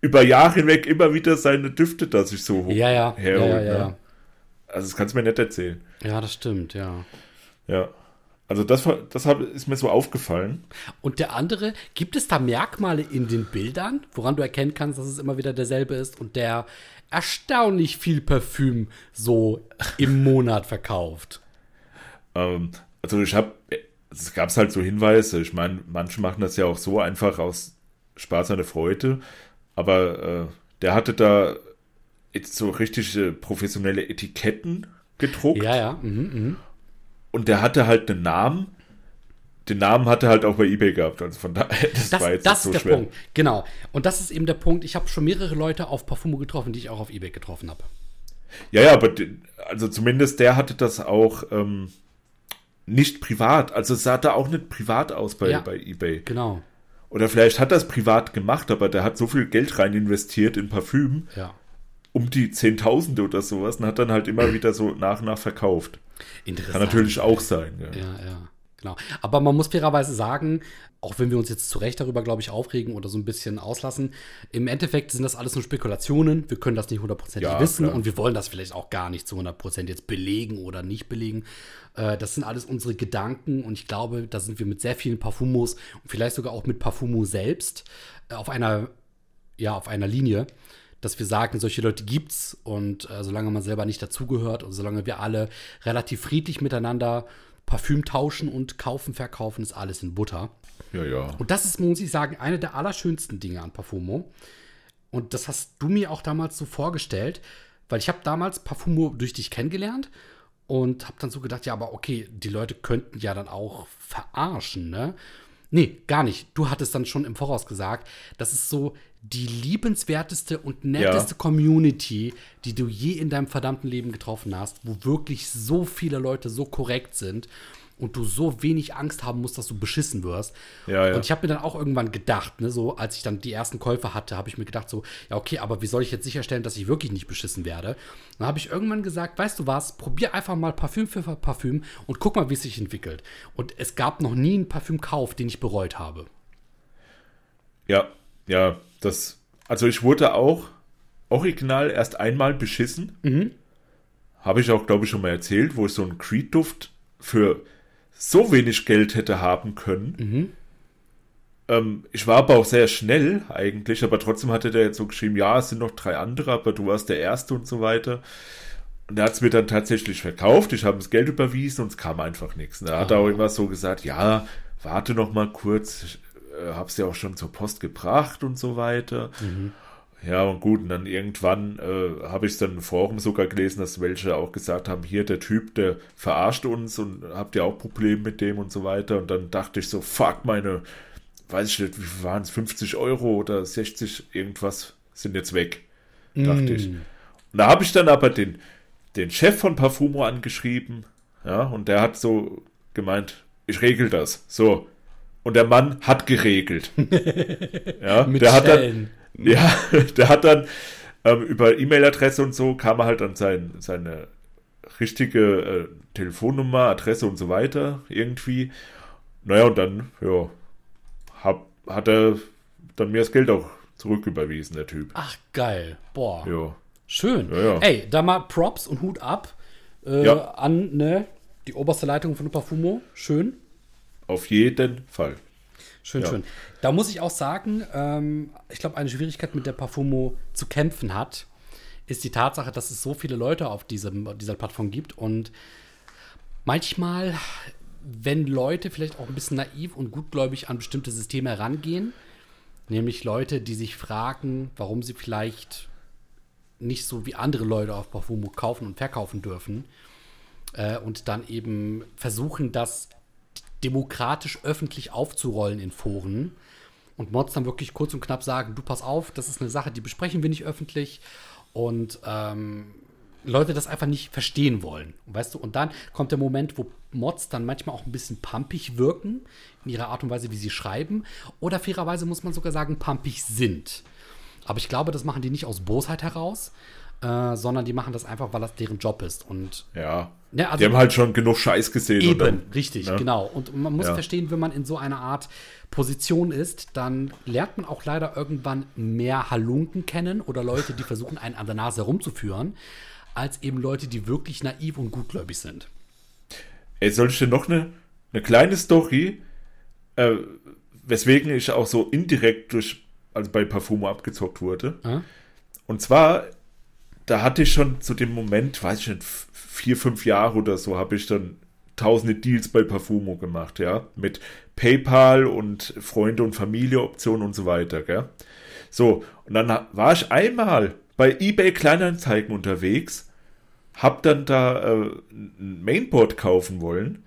Speaker 1: über Jahre hinweg immer wieder seine Düfte da sich so hoch
Speaker 2: Ja, ja. Ja,
Speaker 1: herholt.
Speaker 2: ja, ja,
Speaker 1: ne?
Speaker 2: ja.
Speaker 1: Also das kannst du mir nicht erzählen.
Speaker 2: ja, das stimmt, ja.
Speaker 1: Ja. Also das, das ist mir so aufgefallen.
Speaker 2: Und der andere, gibt es da Merkmale in den Bildern, woran du erkennen kannst, dass es immer wieder derselbe ist und der erstaunlich viel Parfüm so im (laughs) Monat verkauft?
Speaker 1: Ähm, also ich habe, es gab halt so Hinweise. Ich meine, manche machen das ja auch so einfach aus Spaß an der Freude. Aber äh, der hatte da jetzt so richtig äh, professionelle Etiketten gedruckt.
Speaker 2: Ja, ja. Mhm, mhm.
Speaker 1: Und der hatte halt einen Namen. Den Namen hat er halt auch bei eBay gehabt. Also von daher, (laughs) das,
Speaker 2: Das,
Speaker 1: war jetzt
Speaker 2: das ist
Speaker 1: so
Speaker 2: der
Speaker 1: schwer.
Speaker 2: Punkt. Genau. Und das ist eben der Punkt. Ich habe schon mehrere Leute auf Parfumo getroffen, die ich auch auf Ebay getroffen habe.
Speaker 1: Ja, ja, aber also zumindest der hatte das auch ähm, nicht privat. Also es sah da auch nicht privat aus bei,
Speaker 2: Ja.
Speaker 1: bei eBay.
Speaker 2: Genau.
Speaker 1: Oder vielleicht hat er es privat gemacht, aber der hat so viel Geld rein investiert in Parfüm,
Speaker 2: Ja.
Speaker 1: um die Zehntausende oder sowas, und hat dann halt immer (clears throat) wieder so nach und nach verkauft.
Speaker 2: Interessant.
Speaker 1: Kann natürlich auch sein. Ja.
Speaker 2: Ja, ja, genau. Aber man muss fairerweise sagen, auch wenn wir uns jetzt zu Recht darüber, glaube ich, aufregen oder so ein bisschen auslassen, im Endeffekt sind das alles nur Spekulationen. Wir können das nicht hundertprozentig
Speaker 1: Ja,
Speaker 2: wissen
Speaker 1: klar.
Speaker 2: und wir wollen das vielleicht auch gar nicht zu 100% jetzt belegen oder nicht belegen. Äh, das sind alles unsere Gedanken und ich glaube, da sind wir mit sehr vielen Parfumos und vielleicht sogar auch mit Parfumo selbst äh, auf einer, ja, auf einer Linie dass wir sagen, solche Leute gibt's und äh, solange man selber nicht dazugehört und solange wir alle relativ friedlich miteinander Parfüm tauschen und kaufen, verkaufen, ist alles in Butter.
Speaker 1: ja, ja.
Speaker 2: Und das ist, muss ich sagen, eine der allerschönsten Dinge an Parfumo. Und das hast du mir auch damals so vorgestellt, weil ich habe damals Parfumo durch dich kennengelernt und habe dann so gedacht, ja, aber okay, die Leute könnten ja dann auch verarschen, ne? Nee, gar nicht. Du hattest dann schon im Voraus gesagt, das ist so die liebenswerteste und netteste
Speaker 1: Ja.
Speaker 2: Community, die du je in deinem verdammten Leben getroffen hast, wo wirklich so viele Leute so korrekt sind und du so wenig Angst haben musst, dass du beschissen wirst.
Speaker 1: Ja, ja.
Speaker 2: Und ich habe mir dann auch irgendwann gedacht, ne, so als ich dann die ersten Käufe hatte, habe ich mir gedacht, so, ja, okay, aber wie soll ich jetzt sicherstellen, dass ich wirklich nicht beschissen werde? Dann habe ich irgendwann gesagt, weißt du was, probier einfach mal Parfüm für Parfüm und guck mal, wie es sich entwickelt. Und es gab noch nie einen Parfümkauf, den ich bereut habe.
Speaker 1: Ja, ja, das. Also ich wurde auch original erst einmal beschissen.
Speaker 2: Mhm.
Speaker 1: Habe ich auch, glaube ich, schon mal erzählt, wo ich so einen Creed-Duft für so wenig Geld hätte haben können.
Speaker 2: Mhm.
Speaker 1: Ähm, ich war aber auch sehr schnell eigentlich, aber trotzdem hatte der jetzt so geschrieben, ja, es sind noch drei andere, aber du warst der Erste und so weiter. Und er hat es mir dann tatsächlich verkauft. Ich habe das Geld überwiesen und es kam einfach nichts. Und er hat
Speaker 2: Ah.
Speaker 1: auch immer so gesagt, ja, warte noch mal kurz, ich äh, hab's ja auch schon zur Post gebracht und so weiter. Ja, und gut, und dann irgendwann äh, habe ich dann im Forum sogar gelesen, dass welche auch gesagt haben, hier der Typ, der verarscht uns und habt ihr auch Probleme mit dem und so weiter. Und dann dachte ich so, fuck, meine, weiß ich nicht, wie viel waren es, 50 Euro oder 60 irgendwas sind jetzt weg, dachte
Speaker 2: Mm.
Speaker 1: ich. Und da habe ich dann aber den, den Chef von Parfumo angeschrieben, ja, und der hat so gemeint, ich regel das, so. Und der Mann hat geregelt. (laughs) ja,
Speaker 2: Mit
Speaker 1: der hat dann. Ja, (laughs) der hat dann ähm, über E-Mail-Adresse und so kam er halt an sein, seine richtige äh, Telefonnummer, Adresse und so weiter irgendwie. Naja, und dann, ja, hab, hat er dann mir das Geld auch zurücküberwiesen, der Typ.
Speaker 2: Ach, geil. Boah.
Speaker 1: Ja.
Speaker 2: Schön.
Speaker 1: Ja, ja.
Speaker 2: Ey, da mal Props und Hut ab äh,
Speaker 1: Ja.
Speaker 2: an ne, die oberste Leitung von Parfumo. Schön.
Speaker 1: Auf jeden Fall.
Speaker 2: Schön,
Speaker 1: Ja.
Speaker 2: schön. Da muss ich auch sagen, ähm, ich glaube, eine Schwierigkeit, mit der Parfumo zu kämpfen hat, ist die Tatsache, dass es so viele Leute auf diesem, dieser Plattform gibt und manchmal, wenn Leute vielleicht auch ein bisschen naiv und gutgläubig an bestimmte Systeme herangehen, nämlich Leute, die sich fragen, warum sie vielleicht nicht so wie andere Leute auf Parfumo kaufen und verkaufen dürfen äh, und dann eben versuchen, das demokratisch öffentlich aufzurollen in Foren und Mods dann wirklich kurz und knapp sagen, du pass auf, das ist eine Sache, die besprechen wir nicht öffentlich und ähm, Leute das einfach nicht verstehen wollen, weißt du? Und dann kommt der Moment, wo Mods dann manchmal auch ein bisschen pumpig wirken in ihrer Art und Weise, wie sie schreiben oder fairerweise muss man sogar sagen, pumpig sind. Aber ich glaube, das machen die nicht aus Bosheit heraus, äh, sondern die machen das einfach, weil das deren Job ist und
Speaker 1: Ja.
Speaker 2: Ja, also-
Speaker 1: die haben halt schon genug Scheiß gesehen.
Speaker 2: Eben,
Speaker 1: dann-
Speaker 2: richtig,
Speaker 1: ne?
Speaker 2: genau. Und man muss
Speaker 1: Ja.
Speaker 2: verstehen, wenn man in so einer Art Position ist, dann lernt man auch leider irgendwann mehr Halunken kennen oder Leute, die versuchen, einen an der Nase herumzuführen, als eben Leute, die wirklich naiv und gutgläubig sind.
Speaker 1: Ey, soll ich dir noch eine, eine kleine Story, äh, weswegen ich auch so indirekt durch, also bei Parfumo abgezockt wurde.
Speaker 2: Äh?
Speaker 1: Und zwar, da hatte ich schon zu dem Moment, weiß ich nicht, vier, fünf Jahre oder so, habe ich dann tausende Deals bei Parfumo gemacht, ja. Mit PayPal und Freunde- und Familie-Optionen und so weiter, gell. So, und dann war ich einmal bei eBay Kleinanzeigen unterwegs, hab dann da äh, ein Mainboard kaufen wollen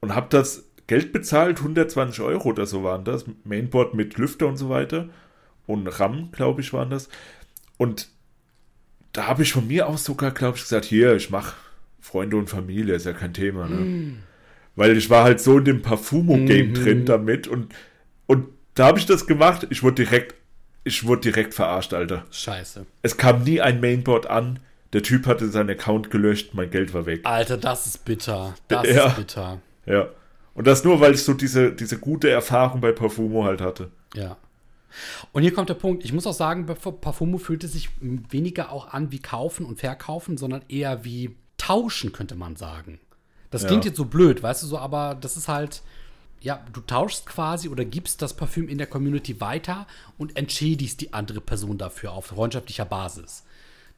Speaker 1: und hab das Geld bezahlt, 120 Euro oder so waren das, Mainboard mit Lüfter und so weiter und RAM, glaube ich, waren das. Und da habe ich von mir aus sogar, glaube ich, gesagt, hier, ich mache Freunde und Familie, ist ja kein Thema, ne? Weil ich war halt so in dem Parfumo-Game
Speaker 2: Mhm.
Speaker 1: drin damit und, und da habe ich das gemacht, ich wurde direkt, ich wurde direkt verarscht, Alter.
Speaker 2: Scheiße.
Speaker 1: Es kam nie ein Mainboard an, der Typ hatte seinen Account gelöscht, mein Geld war weg.
Speaker 2: Alter, das ist bitter. Das
Speaker 1: Ja.
Speaker 2: ist bitter.
Speaker 1: Ja. Und das nur, weil ich so diese, diese gute Erfahrung bei Parfumo halt hatte.
Speaker 2: Ja. Und hier kommt der Punkt. Ich muss auch sagen, Parfumo fühlt es sich weniger auch an wie kaufen und verkaufen, sondern eher wie tauschen, könnte man sagen. Das
Speaker 1: Ja.
Speaker 2: klingt jetzt so blöd, weißt du so, aber das ist halt, ja, du tauschst quasi oder gibst das Parfüm in der Community weiter und entschädigst die andere Person dafür auf freundschaftlicher Basis.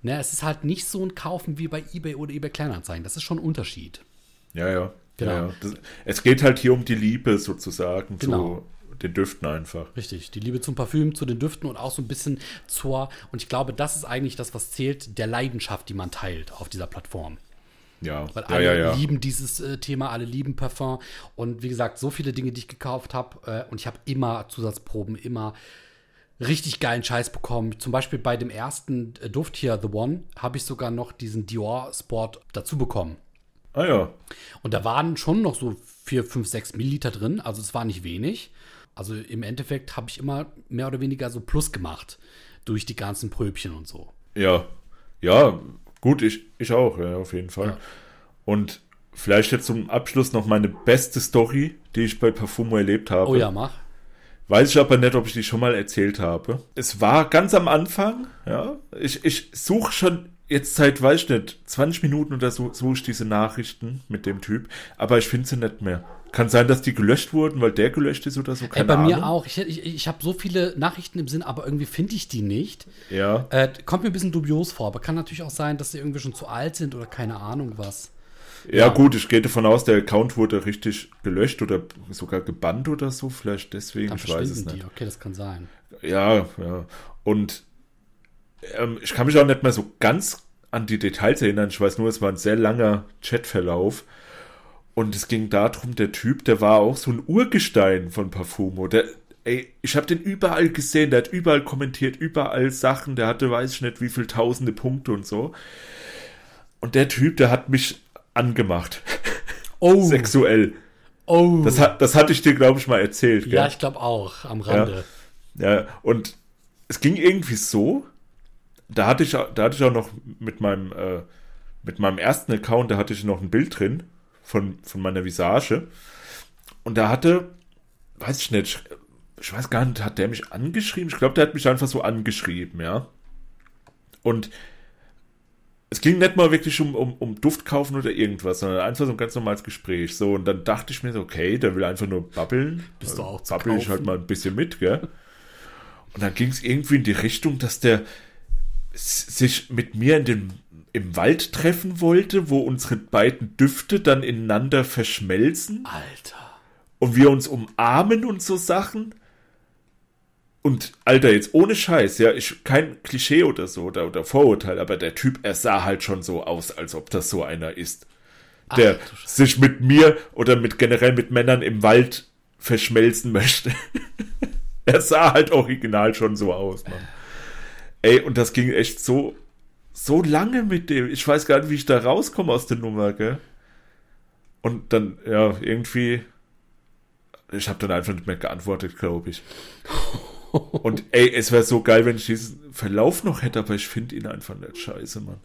Speaker 2: Ne, es ist halt nicht so ein Kaufen wie bei eBay oder eBay Kleinanzeigen. Das ist schon ein Unterschied.
Speaker 1: Ja, ja.
Speaker 2: Genau.
Speaker 1: Ja, ja. Das, es geht halt hier um die Liebe sozusagen
Speaker 2: Genau.
Speaker 1: zu den Düften einfach.
Speaker 2: Richtig, die Liebe zum Parfüm, zu den Düften und auch so ein bisschen zur, und ich glaube, das ist eigentlich das, was zählt, der Leidenschaft, die man teilt auf dieser Plattform.
Speaker 1: Ja,
Speaker 2: Weil
Speaker 1: ja,
Speaker 2: alle
Speaker 1: ja, ja.
Speaker 2: lieben dieses äh, Thema, alle lieben Parfum. Und wie gesagt, so viele Dinge, die ich gekauft habe. Äh, und ich habe immer Zusatzproben, immer richtig geilen Scheiß bekommen. Zum Beispiel bei dem ersten äh, Duft hier, The One, habe ich sogar noch diesen Dior Sport dazu bekommen.
Speaker 1: Ah ja.
Speaker 2: Und da waren schon noch so 4, 5, 6 Milliliter drin. Also es war nicht wenig. Also im Endeffekt habe ich immer mehr oder weniger so Plus gemacht. Durch die ganzen Pröbchen und so.
Speaker 1: Ja. Ja, gut, ich, ich auch, ja, auf jeden Fall.
Speaker 2: Ja.
Speaker 1: Und vielleicht jetzt zum Abschluss noch meine beste Story, die ich bei Parfumo erlebt habe.
Speaker 2: Oh ja, mach.
Speaker 1: Weiß ich aber nicht, ob ich die schon mal erzählt habe. Es war ganz am Anfang, ja. Ich, ich suche schon jetzt seit, weiß ich nicht, 20 Minuten oder so, suche ich diese Nachrichten mit dem Typ, aber ich finde sie nicht mehr. Kann sein, dass die gelöscht wurden, weil der gelöscht ist oder so,
Speaker 2: Ey,
Speaker 1: keine
Speaker 2: bei
Speaker 1: Ahnung.
Speaker 2: mir auch. Ich, ich, ich habe so viele Nachrichten im Sinn, aber irgendwie finde ich die nicht.
Speaker 1: Ja,
Speaker 2: Äh, kommt mir ein bisschen dubios vor, aber kann natürlich auch sein, dass sie irgendwie schon zu alt sind oder keine Ahnung was.
Speaker 1: ja, gut, ich gehe davon aus, der Account wurde richtig gelöscht oder sogar gebannt oder so, vielleicht deswegen,
Speaker 2: Dann
Speaker 1: ich weiß es
Speaker 2: die.
Speaker 1: nicht.
Speaker 2: Okay, das kann sein.
Speaker 1: Ja, ja. Und ähm, ich kann mich auch nicht mehr so ganz an die Details erinnern. Ich weiß nur, es war ein sehr langer Chatverlauf. Und es ging darum, der Typ, der war auch so ein Urgestein von Parfumo. Der, ey, ich habe den überall gesehen, der hat überall kommentiert, überall Sachen, der hatte, weiß ich nicht, wie viel tausende Punkte und so. Und der Typ, der hat mich angemacht. (laughs)
Speaker 2: Oh.
Speaker 1: Sexuell.
Speaker 2: Oh.
Speaker 1: Das, hat, das hatte ich dir, glaube ich, mal erzählt.
Speaker 2: ja,
Speaker 1: gell?
Speaker 2: ich glaube auch, am Rande.
Speaker 1: Ja, und es ging irgendwie so, da hatte ich, da hatte ich auch noch mit meinem, äh, mit meinem ersten Account, da hatte ich noch ein Bild drin von, von meiner Visage. Und da hatte, weiß ich nicht, ich weiß gar nicht, hat der mich angeschrieben? Ich glaube, der hat mich einfach so angeschrieben, ja. Und es ging nicht mal wirklich um, um, um Duft kaufen oder irgendwas, sondern einfach so ein ganz normales Gespräch. So, und dann dachte ich mir so, okay, der will einfach nur babbeln.
Speaker 2: Bist du auch zu
Speaker 1: Babbel ich
Speaker 2: kaufen?
Speaker 1: halt mal ein bisschen mit, gell? Und dann ging es irgendwie in die Richtung, dass der sich mit mir in den, im Wald treffen wollte, wo unsere beiden Düfte dann ineinander verschmelzen
Speaker 2: Alter.
Speaker 1: und wir uns umarmen und so Sachen. Und Alter, jetzt ohne Scheiß, ja, ich kein Klischee oder so oder, oder Vorurteil, aber der Typ, er sah halt schon so aus, als ob das so einer ist. Der
Speaker 2: Ach,
Speaker 1: sich mit mir oder mit generell mit Männern im Wald verschmelzen möchte. (laughs) er sah halt original schon so aus, Mann. Ey, und das ging echt so, so lange mit dem. Ich weiß gar nicht, wie ich da rauskomme aus der Nummer, gell? Und dann, ja, irgendwie. Ich habe dann einfach nicht mehr geantwortet, glaube ich. (laughs) Und ey, es wäre so geil, wenn ich diesen Verlauf noch hätte, aber ich finde ihn einfach nicht scheiße, Mann.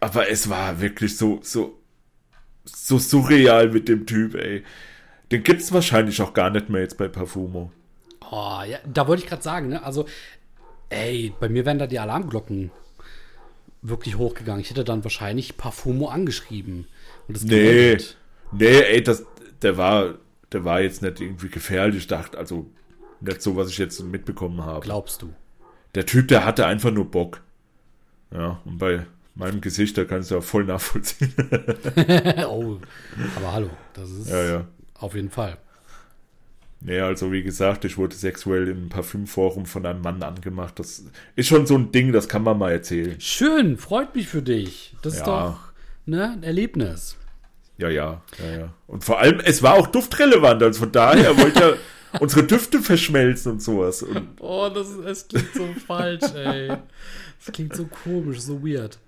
Speaker 1: Aber es war wirklich so, so, so surreal mit dem Typ, ey. Den gibt's wahrscheinlich auch gar nicht mehr jetzt bei Parfumo.
Speaker 2: Oh, ja, da wollte ich gerade sagen, ne? Also, ey, bei mir wären da die Alarmglocken wirklich hochgegangen. Ich hätte dann wahrscheinlich Parfumo angeschrieben. Und das
Speaker 1: Nee,
Speaker 2: gemeldet.
Speaker 1: nee, ey, das, der war, der war jetzt nicht irgendwie gefährlich. Ich dachte, also nicht so, was ich jetzt mitbekommen habe.
Speaker 2: Glaubst du?
Speaker 1: Der Typ, der hatte einfach nur Bock. Ja, und bei meinem Gesicht, da kannst du ja voll nachvollziehen. (laughs)
Speaker 2: oh, aber hallo, das ist
Speaker 1: ja, ja.
Speaker 2: auf jeden Fall.
Speaker 1: Nee, also wie gesagt, ich wurde sexuell im Parfümforum von einem Mann angemacht. Das ist schon so ein Ding, das kann man mal erzählen.
Speaker 2: Schön, freut mich für dich. Das ist
Speaker 1: Ja.
Speaker 2: doch ne, ein Erlebnis.
Speaker 1: Ja, ja, ja, ja. Und vor allem, es war auch duftrelevant, also von daher wollte er (laughs) unsere Düfte verschmelzen und sowas. Und
Speaker 2: Oh, das, ist, das klingt so falsch, ey. Das klingt so komisch, so weird.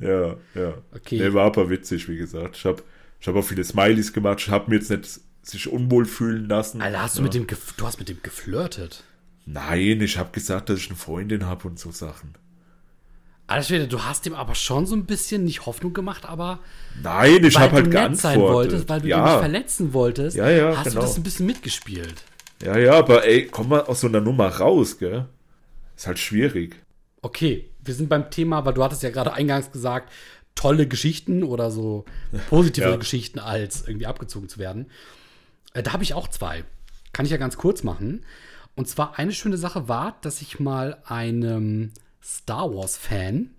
Speaker 1: ja, ja.
Speaker 2: Okay.
Speaker 1: Nee, war aber witzig, wie gesagt. Ich habe ich hab auch viele Smileys gemacht. Ich habe mir jetzt nicht sich unwohl fühlen lassen.
Speaker 2: Alter, hast du
Speaker 1: ja.
Speaker 2: mit dem, du hast mit dem geflirtet.
Speaker 1: Nein, ich habe gesagt, dass ich eine Freundin habe und so Sachen.
Speaker 2: Alter Schwede, du hast dem aber schon so ein bisschen nicht Hoffnung gemacht, aber
Speaker 1: Nein, ich
Speaker 2: weil
Speaker 1: habe halt
Speaker 2: du nett sein wolltest, weil du
Speaker 1: ja.
Speaker 2: nicht verletzen wolltest,
Speaker 1: Ja, ja,
Speaker 2: hast
Speaker 1: genau.
Speaker 2: du das ein bisschen mitgespielt.
Speaker 1: Ja, ja, aber ey, komm mal aus so einer Nummer raus, gell? Ist halt schwierig.
Speaker 2: Okay, wir sind beim Thema, weil du hattest ja gerade eingangs gesagt, tolle Geschichten oder so positive (laughs)
Speaker 1: Ja.
Speaker 2: Geschichten als irgendwie abgezogen zu werden. Äh, da habe ich auch zwei. Kann ich ja ganz kurz machen. Und zwar eine schöne Sache war, dass ich mal einem Star Wars-Fan,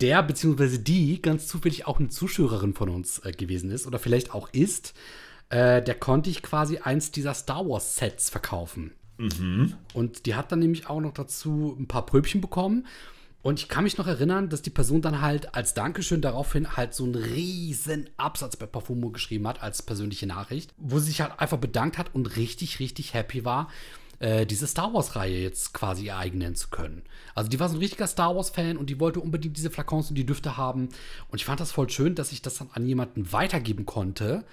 Speaker 2: der beziehungsweise die ganz zufällig auch eine Zuschauerin von uns äh, gewesen ist oder vielleicht auch ist, äh, der konnte ich quasi eins dieser Star Wars-Sets verkaufen. Und die hat dann nämlich auch noch dazu ein paar Pröbchen bekommen. Und ich kann mich noch erinnern, dass die Person dann halt als Dankeschön daraufhin halt so einen riesen Absatz bei Parfumo geschrieben hat als persönliche Nachricht, wo sie sich halt einfach bedankt hat und richtig, richtig happy war, äh, diese Star Wars-Reihe jetzt quasi nennen zu können. Also die war so ein richtiger Star Wars-Fan und die wollte unbedingt diese Flakons und die Düfte haben. Und ich fand das voll schön, dass ich das dann an jemanden weitergeben konnte,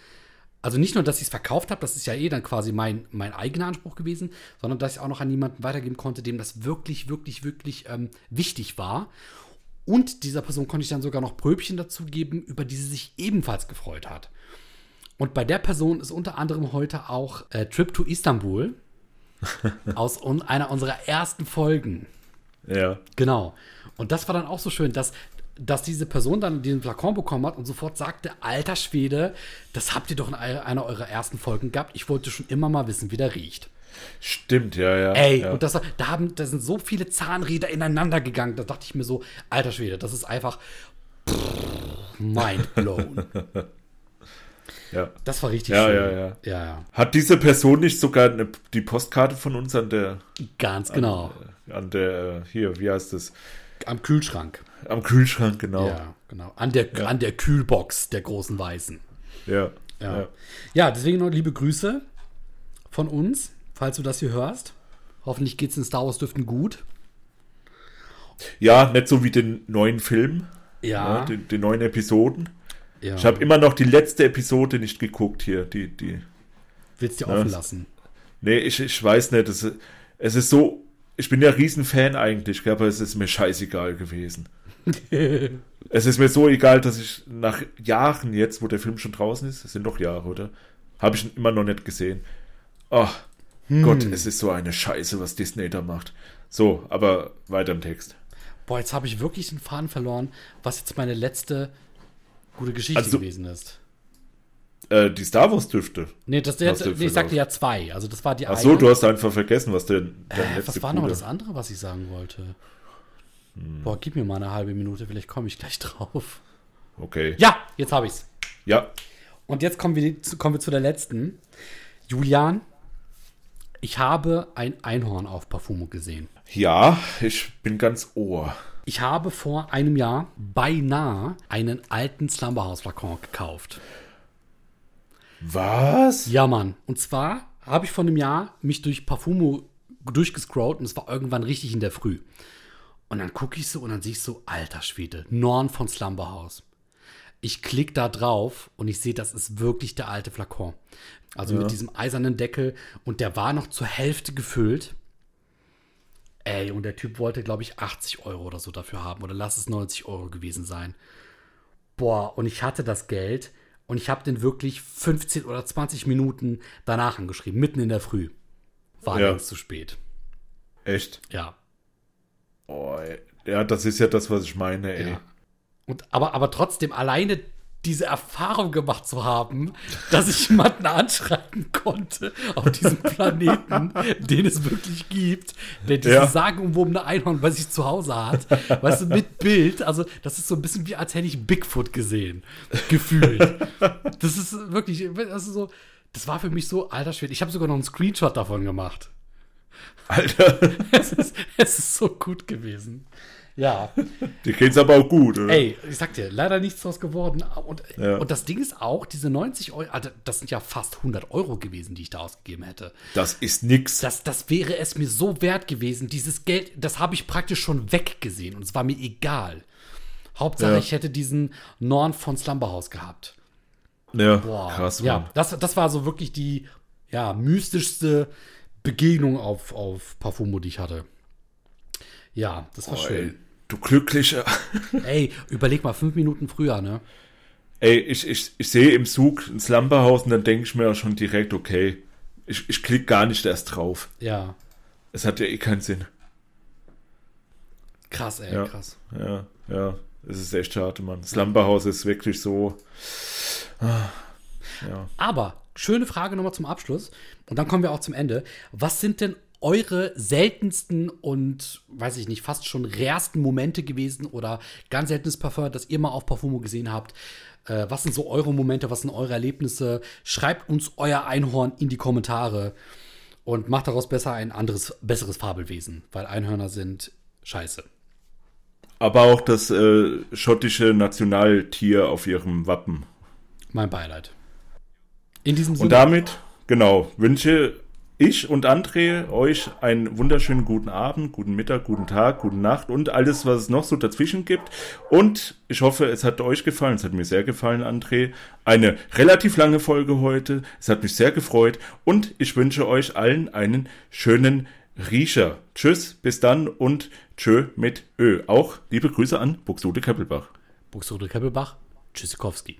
Speaker 2: also nicht nur, dass ich es verkauft habe, das ist ja eh dann quasi mein, mein eigener Anspruch gewesen, sondern dass ich auch noch an jemanden weitergeben konnte, dem das wirklich, wirklich, wirklich ähm, wichtig war. Und dieser Person konnte ich dann sogar noch Pröbchen dazu geben, über die sie sich ebenfalls gefreut hat. Und bei der Person ist unter anderem heute auch äh, Trip to Istanbul (laughs) aus un einer unserer ersten Folgen.
Speaker 1: Ja.
Speaker 2: Genau. Und das war dann auch so schön, dass, dass diese Person dann diesen Flakon bekommen hat und sofort sagte, alter Schwede, das habt ihr doch in einer eurer ersten Folgen gehabt. Ich wollte schon immer mal wissen, wie der riecht.
Speaker 1: Stimmt, ja, ja.
Speaker 2: Ey,
Speaker 1: ja.
Speaker 2: und das, da, haben, da sind so viele Zahnräder ineinander gegangen. Da dachte ich mir so, alter Schwede, das ist einfach mind blown. (laughs)
Speaker 1: ja.
Speaker 2: Das war richtig
Speaker 1: Ja,
Speaker 2: schön.
Speaker 1: ja, ja.
Speaker 2: Ja, ja.
Speaker 1: Hat diese Person nicht sogar eine, die Postkarte von uns an der.
Speaker 2: Ganz genau.
Speaker 1: an der, hier, wie heißt das?
Speaker 2: Am Kühlschrank.
Speaker 1: Am Kühlschrank, genau.
Speaker 2: Ja, genau. An der, an der Kühlbox der großen Weißen.
Speaker 1: Ja.
Speaker 2: Ja.
Speaker 1: ja.
Speaker 2: ja, deswegen noch liebe Grüße von uns, falls du das hier hörst. Hoffentlich geht es in Star Wars Düften gut.
Speaker 1: Ja, nicht so wie den neuen Film.
Speaker 2: Ja.
Speaker 1: ja den, den neuen Episoden.
Speaker 2: ja.
Speaker 1: Ich habe immer noch die letzte Episode nicht geguckt hier. Die, die.
Speaker 2: Willst dir
Speaker 1: Ja,
Speaker 2: offen lassen.
Speaker 1: Nee, ich, ich weiß nicht. Es, es ist so. Ich bin ja Riesenfan eigentlich, aber es ist mir scheißegal gewesen. (laughs) es ist mir so egal, dass ich nach Jahren jetzt, wo der Film schon draußen ist, es sind noch Jahre, oder? Habe ich ihn immer noch nicht gesehen. Ach, Gott, es ist so eine Scheiße, was Disney da macht. So, aber weiter im Text.
Speaker 2: Boah, jetzt habe ich wirklich den Faden verloren, was jetzt meine letzte gute Geschichte
Speaker 1: Also-
Speaker 2: gewesen ist.
Speaker 1: Äh, die Star Wars Düfte.
Speaker 2: Nee, das, jetzt,
Speaker 1: du
Speaker 2: nee, ich sagte ja zwei. Also das war die
Speaker 1: Ach so, du hast einfach vergessen, was der, der
Speaker 2: Äh, was war noch das andere, was ich sagen wollte?
Speaker 1: Hm.
Speaker 2: Boah, gib mir mal eine halbe Minute, vielleicht komme ich gleich (laughs) drauf.
Speaker 1: Okay.
Speaker 2: Ja, jetzt habe ich's.
Speaker 1: Ja.
Speaker 2: Und jetzt kommen wir, zu, kommen wir zu der letzten. Julian, ich habe ein Einhorn auf Parfumo gesehen.
Speaker 1: Ja, ich bin ganz ohr.
Speaker 2: Ich habe vor einem Jahr beinahe einen alten Slumberhouse-Flakon gekauft.
Speaker 1: Was?
Speaker 2: Ja, Mann. Und zwar habe ich vor einem Jahr mich durch Parfumo durchgescrollt und es war irgendwann richtig in der Früh. Und dann gucke ich so und dann sehe ich so, alter Schwede, Norn von Slumberhouse. Ich klicke da drauf und ich sehe, das ist wirklich der alte Flakon. Also mit diesem eisernen Deckel und der war noch zur Hälfte gefüllt. Ey, und der Typ wollte, glaube ich, 80 Euro oder so dafür haben. Oder lass es 90 Euro gewesen sein. Boah, und ich hatte das Geld und ich habe den wirklich 15 oder 20 Minuten danach angeschrieben, mitten in der Früh. War
Speaker 1: Ja.
Speaker 2: längst zu spät.
Speaker 1: Echt?
Speaker 2: Ja.
Speaker 1: Oh, ja, das ist ja das, was ich meine, ey.
Speaker 2: ja. Und, aber, aber trotzdem, alleine diese Erfahrung gemacht zu haben, (laughs) dass ich jemanden anschreiben konnte auf diesem (laughs) Planeten, den es wirklich gibt, der dieses
Speaker 1: Ja.
Speaker 2: sagenumwobene Einhorn bei sich zu Hause hat, weißt du, mit Bild, also das ist so ein bisschen wie, als hätte ich Bigfoot gesehen, gefühlt. (laughs) Das ist wirklich, das ist so, das war für mich so, alter Schwede, ich habe sogar noch einen Screenshot davon gemacht.
Speaker 1: Alter, (laughs)
Speaker 2: Es ist, es ist so gut gewesen. Ja.
Speaker 1: dir geht's aber auch gut, oder?
Speaker 2: Ey, ich sag dir, leider nichts draus geworden. Und,
Speaker 1: Ja.
Speaker 2: und das Ding ist auch, diese 90 Euro, also das sind ja fast 100 Euro gewesen, die ich da ausgegeben hätte.
Speaker 1: Das ist nix.
Speaker 2: Das, das wäre es mir so wert gewesen. Dieses Geld, das habe ich praktisch schon weggesehen und es war mir egal. Hauptsache,
Speaker 1: Ja.
Speaker 2: ich hätte diesen Norn von Slumberhouse gehabt.
Speaker 1: ja,
Speaker 2: Boah.
Speaker 1: krass, Mann.
Speaker 2: ja, das, das war so wirklich die ja, mystischste Begegnung auf, auf Parfumo, die ich hatte. Ja, das war
Speaker 1: Oh,
Speaker 2: schön.
Speaker 1: ey, du Glücklicher. (laughs)
Speaker 2: Ey, überleg mal, fünf Minuten früher, ne?
Speaker 1: Ey, ich, ich, ich sehe im Zug ein Slumberhaus und dann denke ich mir auch schon direkt, okay, ich, ich klicke gar nicht erst drauf.
Speaker 2: Ja.
Speaker 1: Es hat ja eh keinen Sinn.
Speaker 2: Krass, ey,
Speaker 1: Ja.
Speaker 2: krass.
Speaker 1: Ja, ja, es ist echt schade, Mann. Slumberhaus ist wirklich so. Ah, Ja.
Speaker 2: Aber schöne Frage nochmal zum Abschluss. Und dann kommen wir auch zum Ende. Was sind denn eure seltensten und, weiß ich nicht, fast schon rärsten Momente gewesen oder ganz seltenes Parfum, das ihr mal auf Parfumo gesehen habt? Äh, was sind so eure Momente? Was sind eure Erlebnisse? Schreibt uns euer Einhorn in die Kommentare und macht daraus besser ein anderes, besseres Fabelwesen, weil Einhörner sind scheiße.
Speaker 1: Aber auch das äh, schottische Nationaltier auf ihrem Wappen.
Speaker 2: Mein Beileid. In diesem
Speaker 1: Und
Speaker 2: Sinne.
Speaker 1: damit, genau, wünsche ich und André euch einen wunderschönen guten Abend, guten Mittag, guten Tag, guten Nacht und alles, was es noch so dazwischen gibt. Und ich hoffe, es hat euch gefallen. Es hat mir sehr gefallen, André. Eine relativ lange Folge heute. Es hat mich sehr gefreut. Und ich wünsche euch allen einen schönen Riecher. Tschüss, bis dann und tschö mit Ö. Auch liebe Grüße an Buxtehude Keppelbach.
Speaker 2: Buxtehude Keppelbach. Tschüssikowski.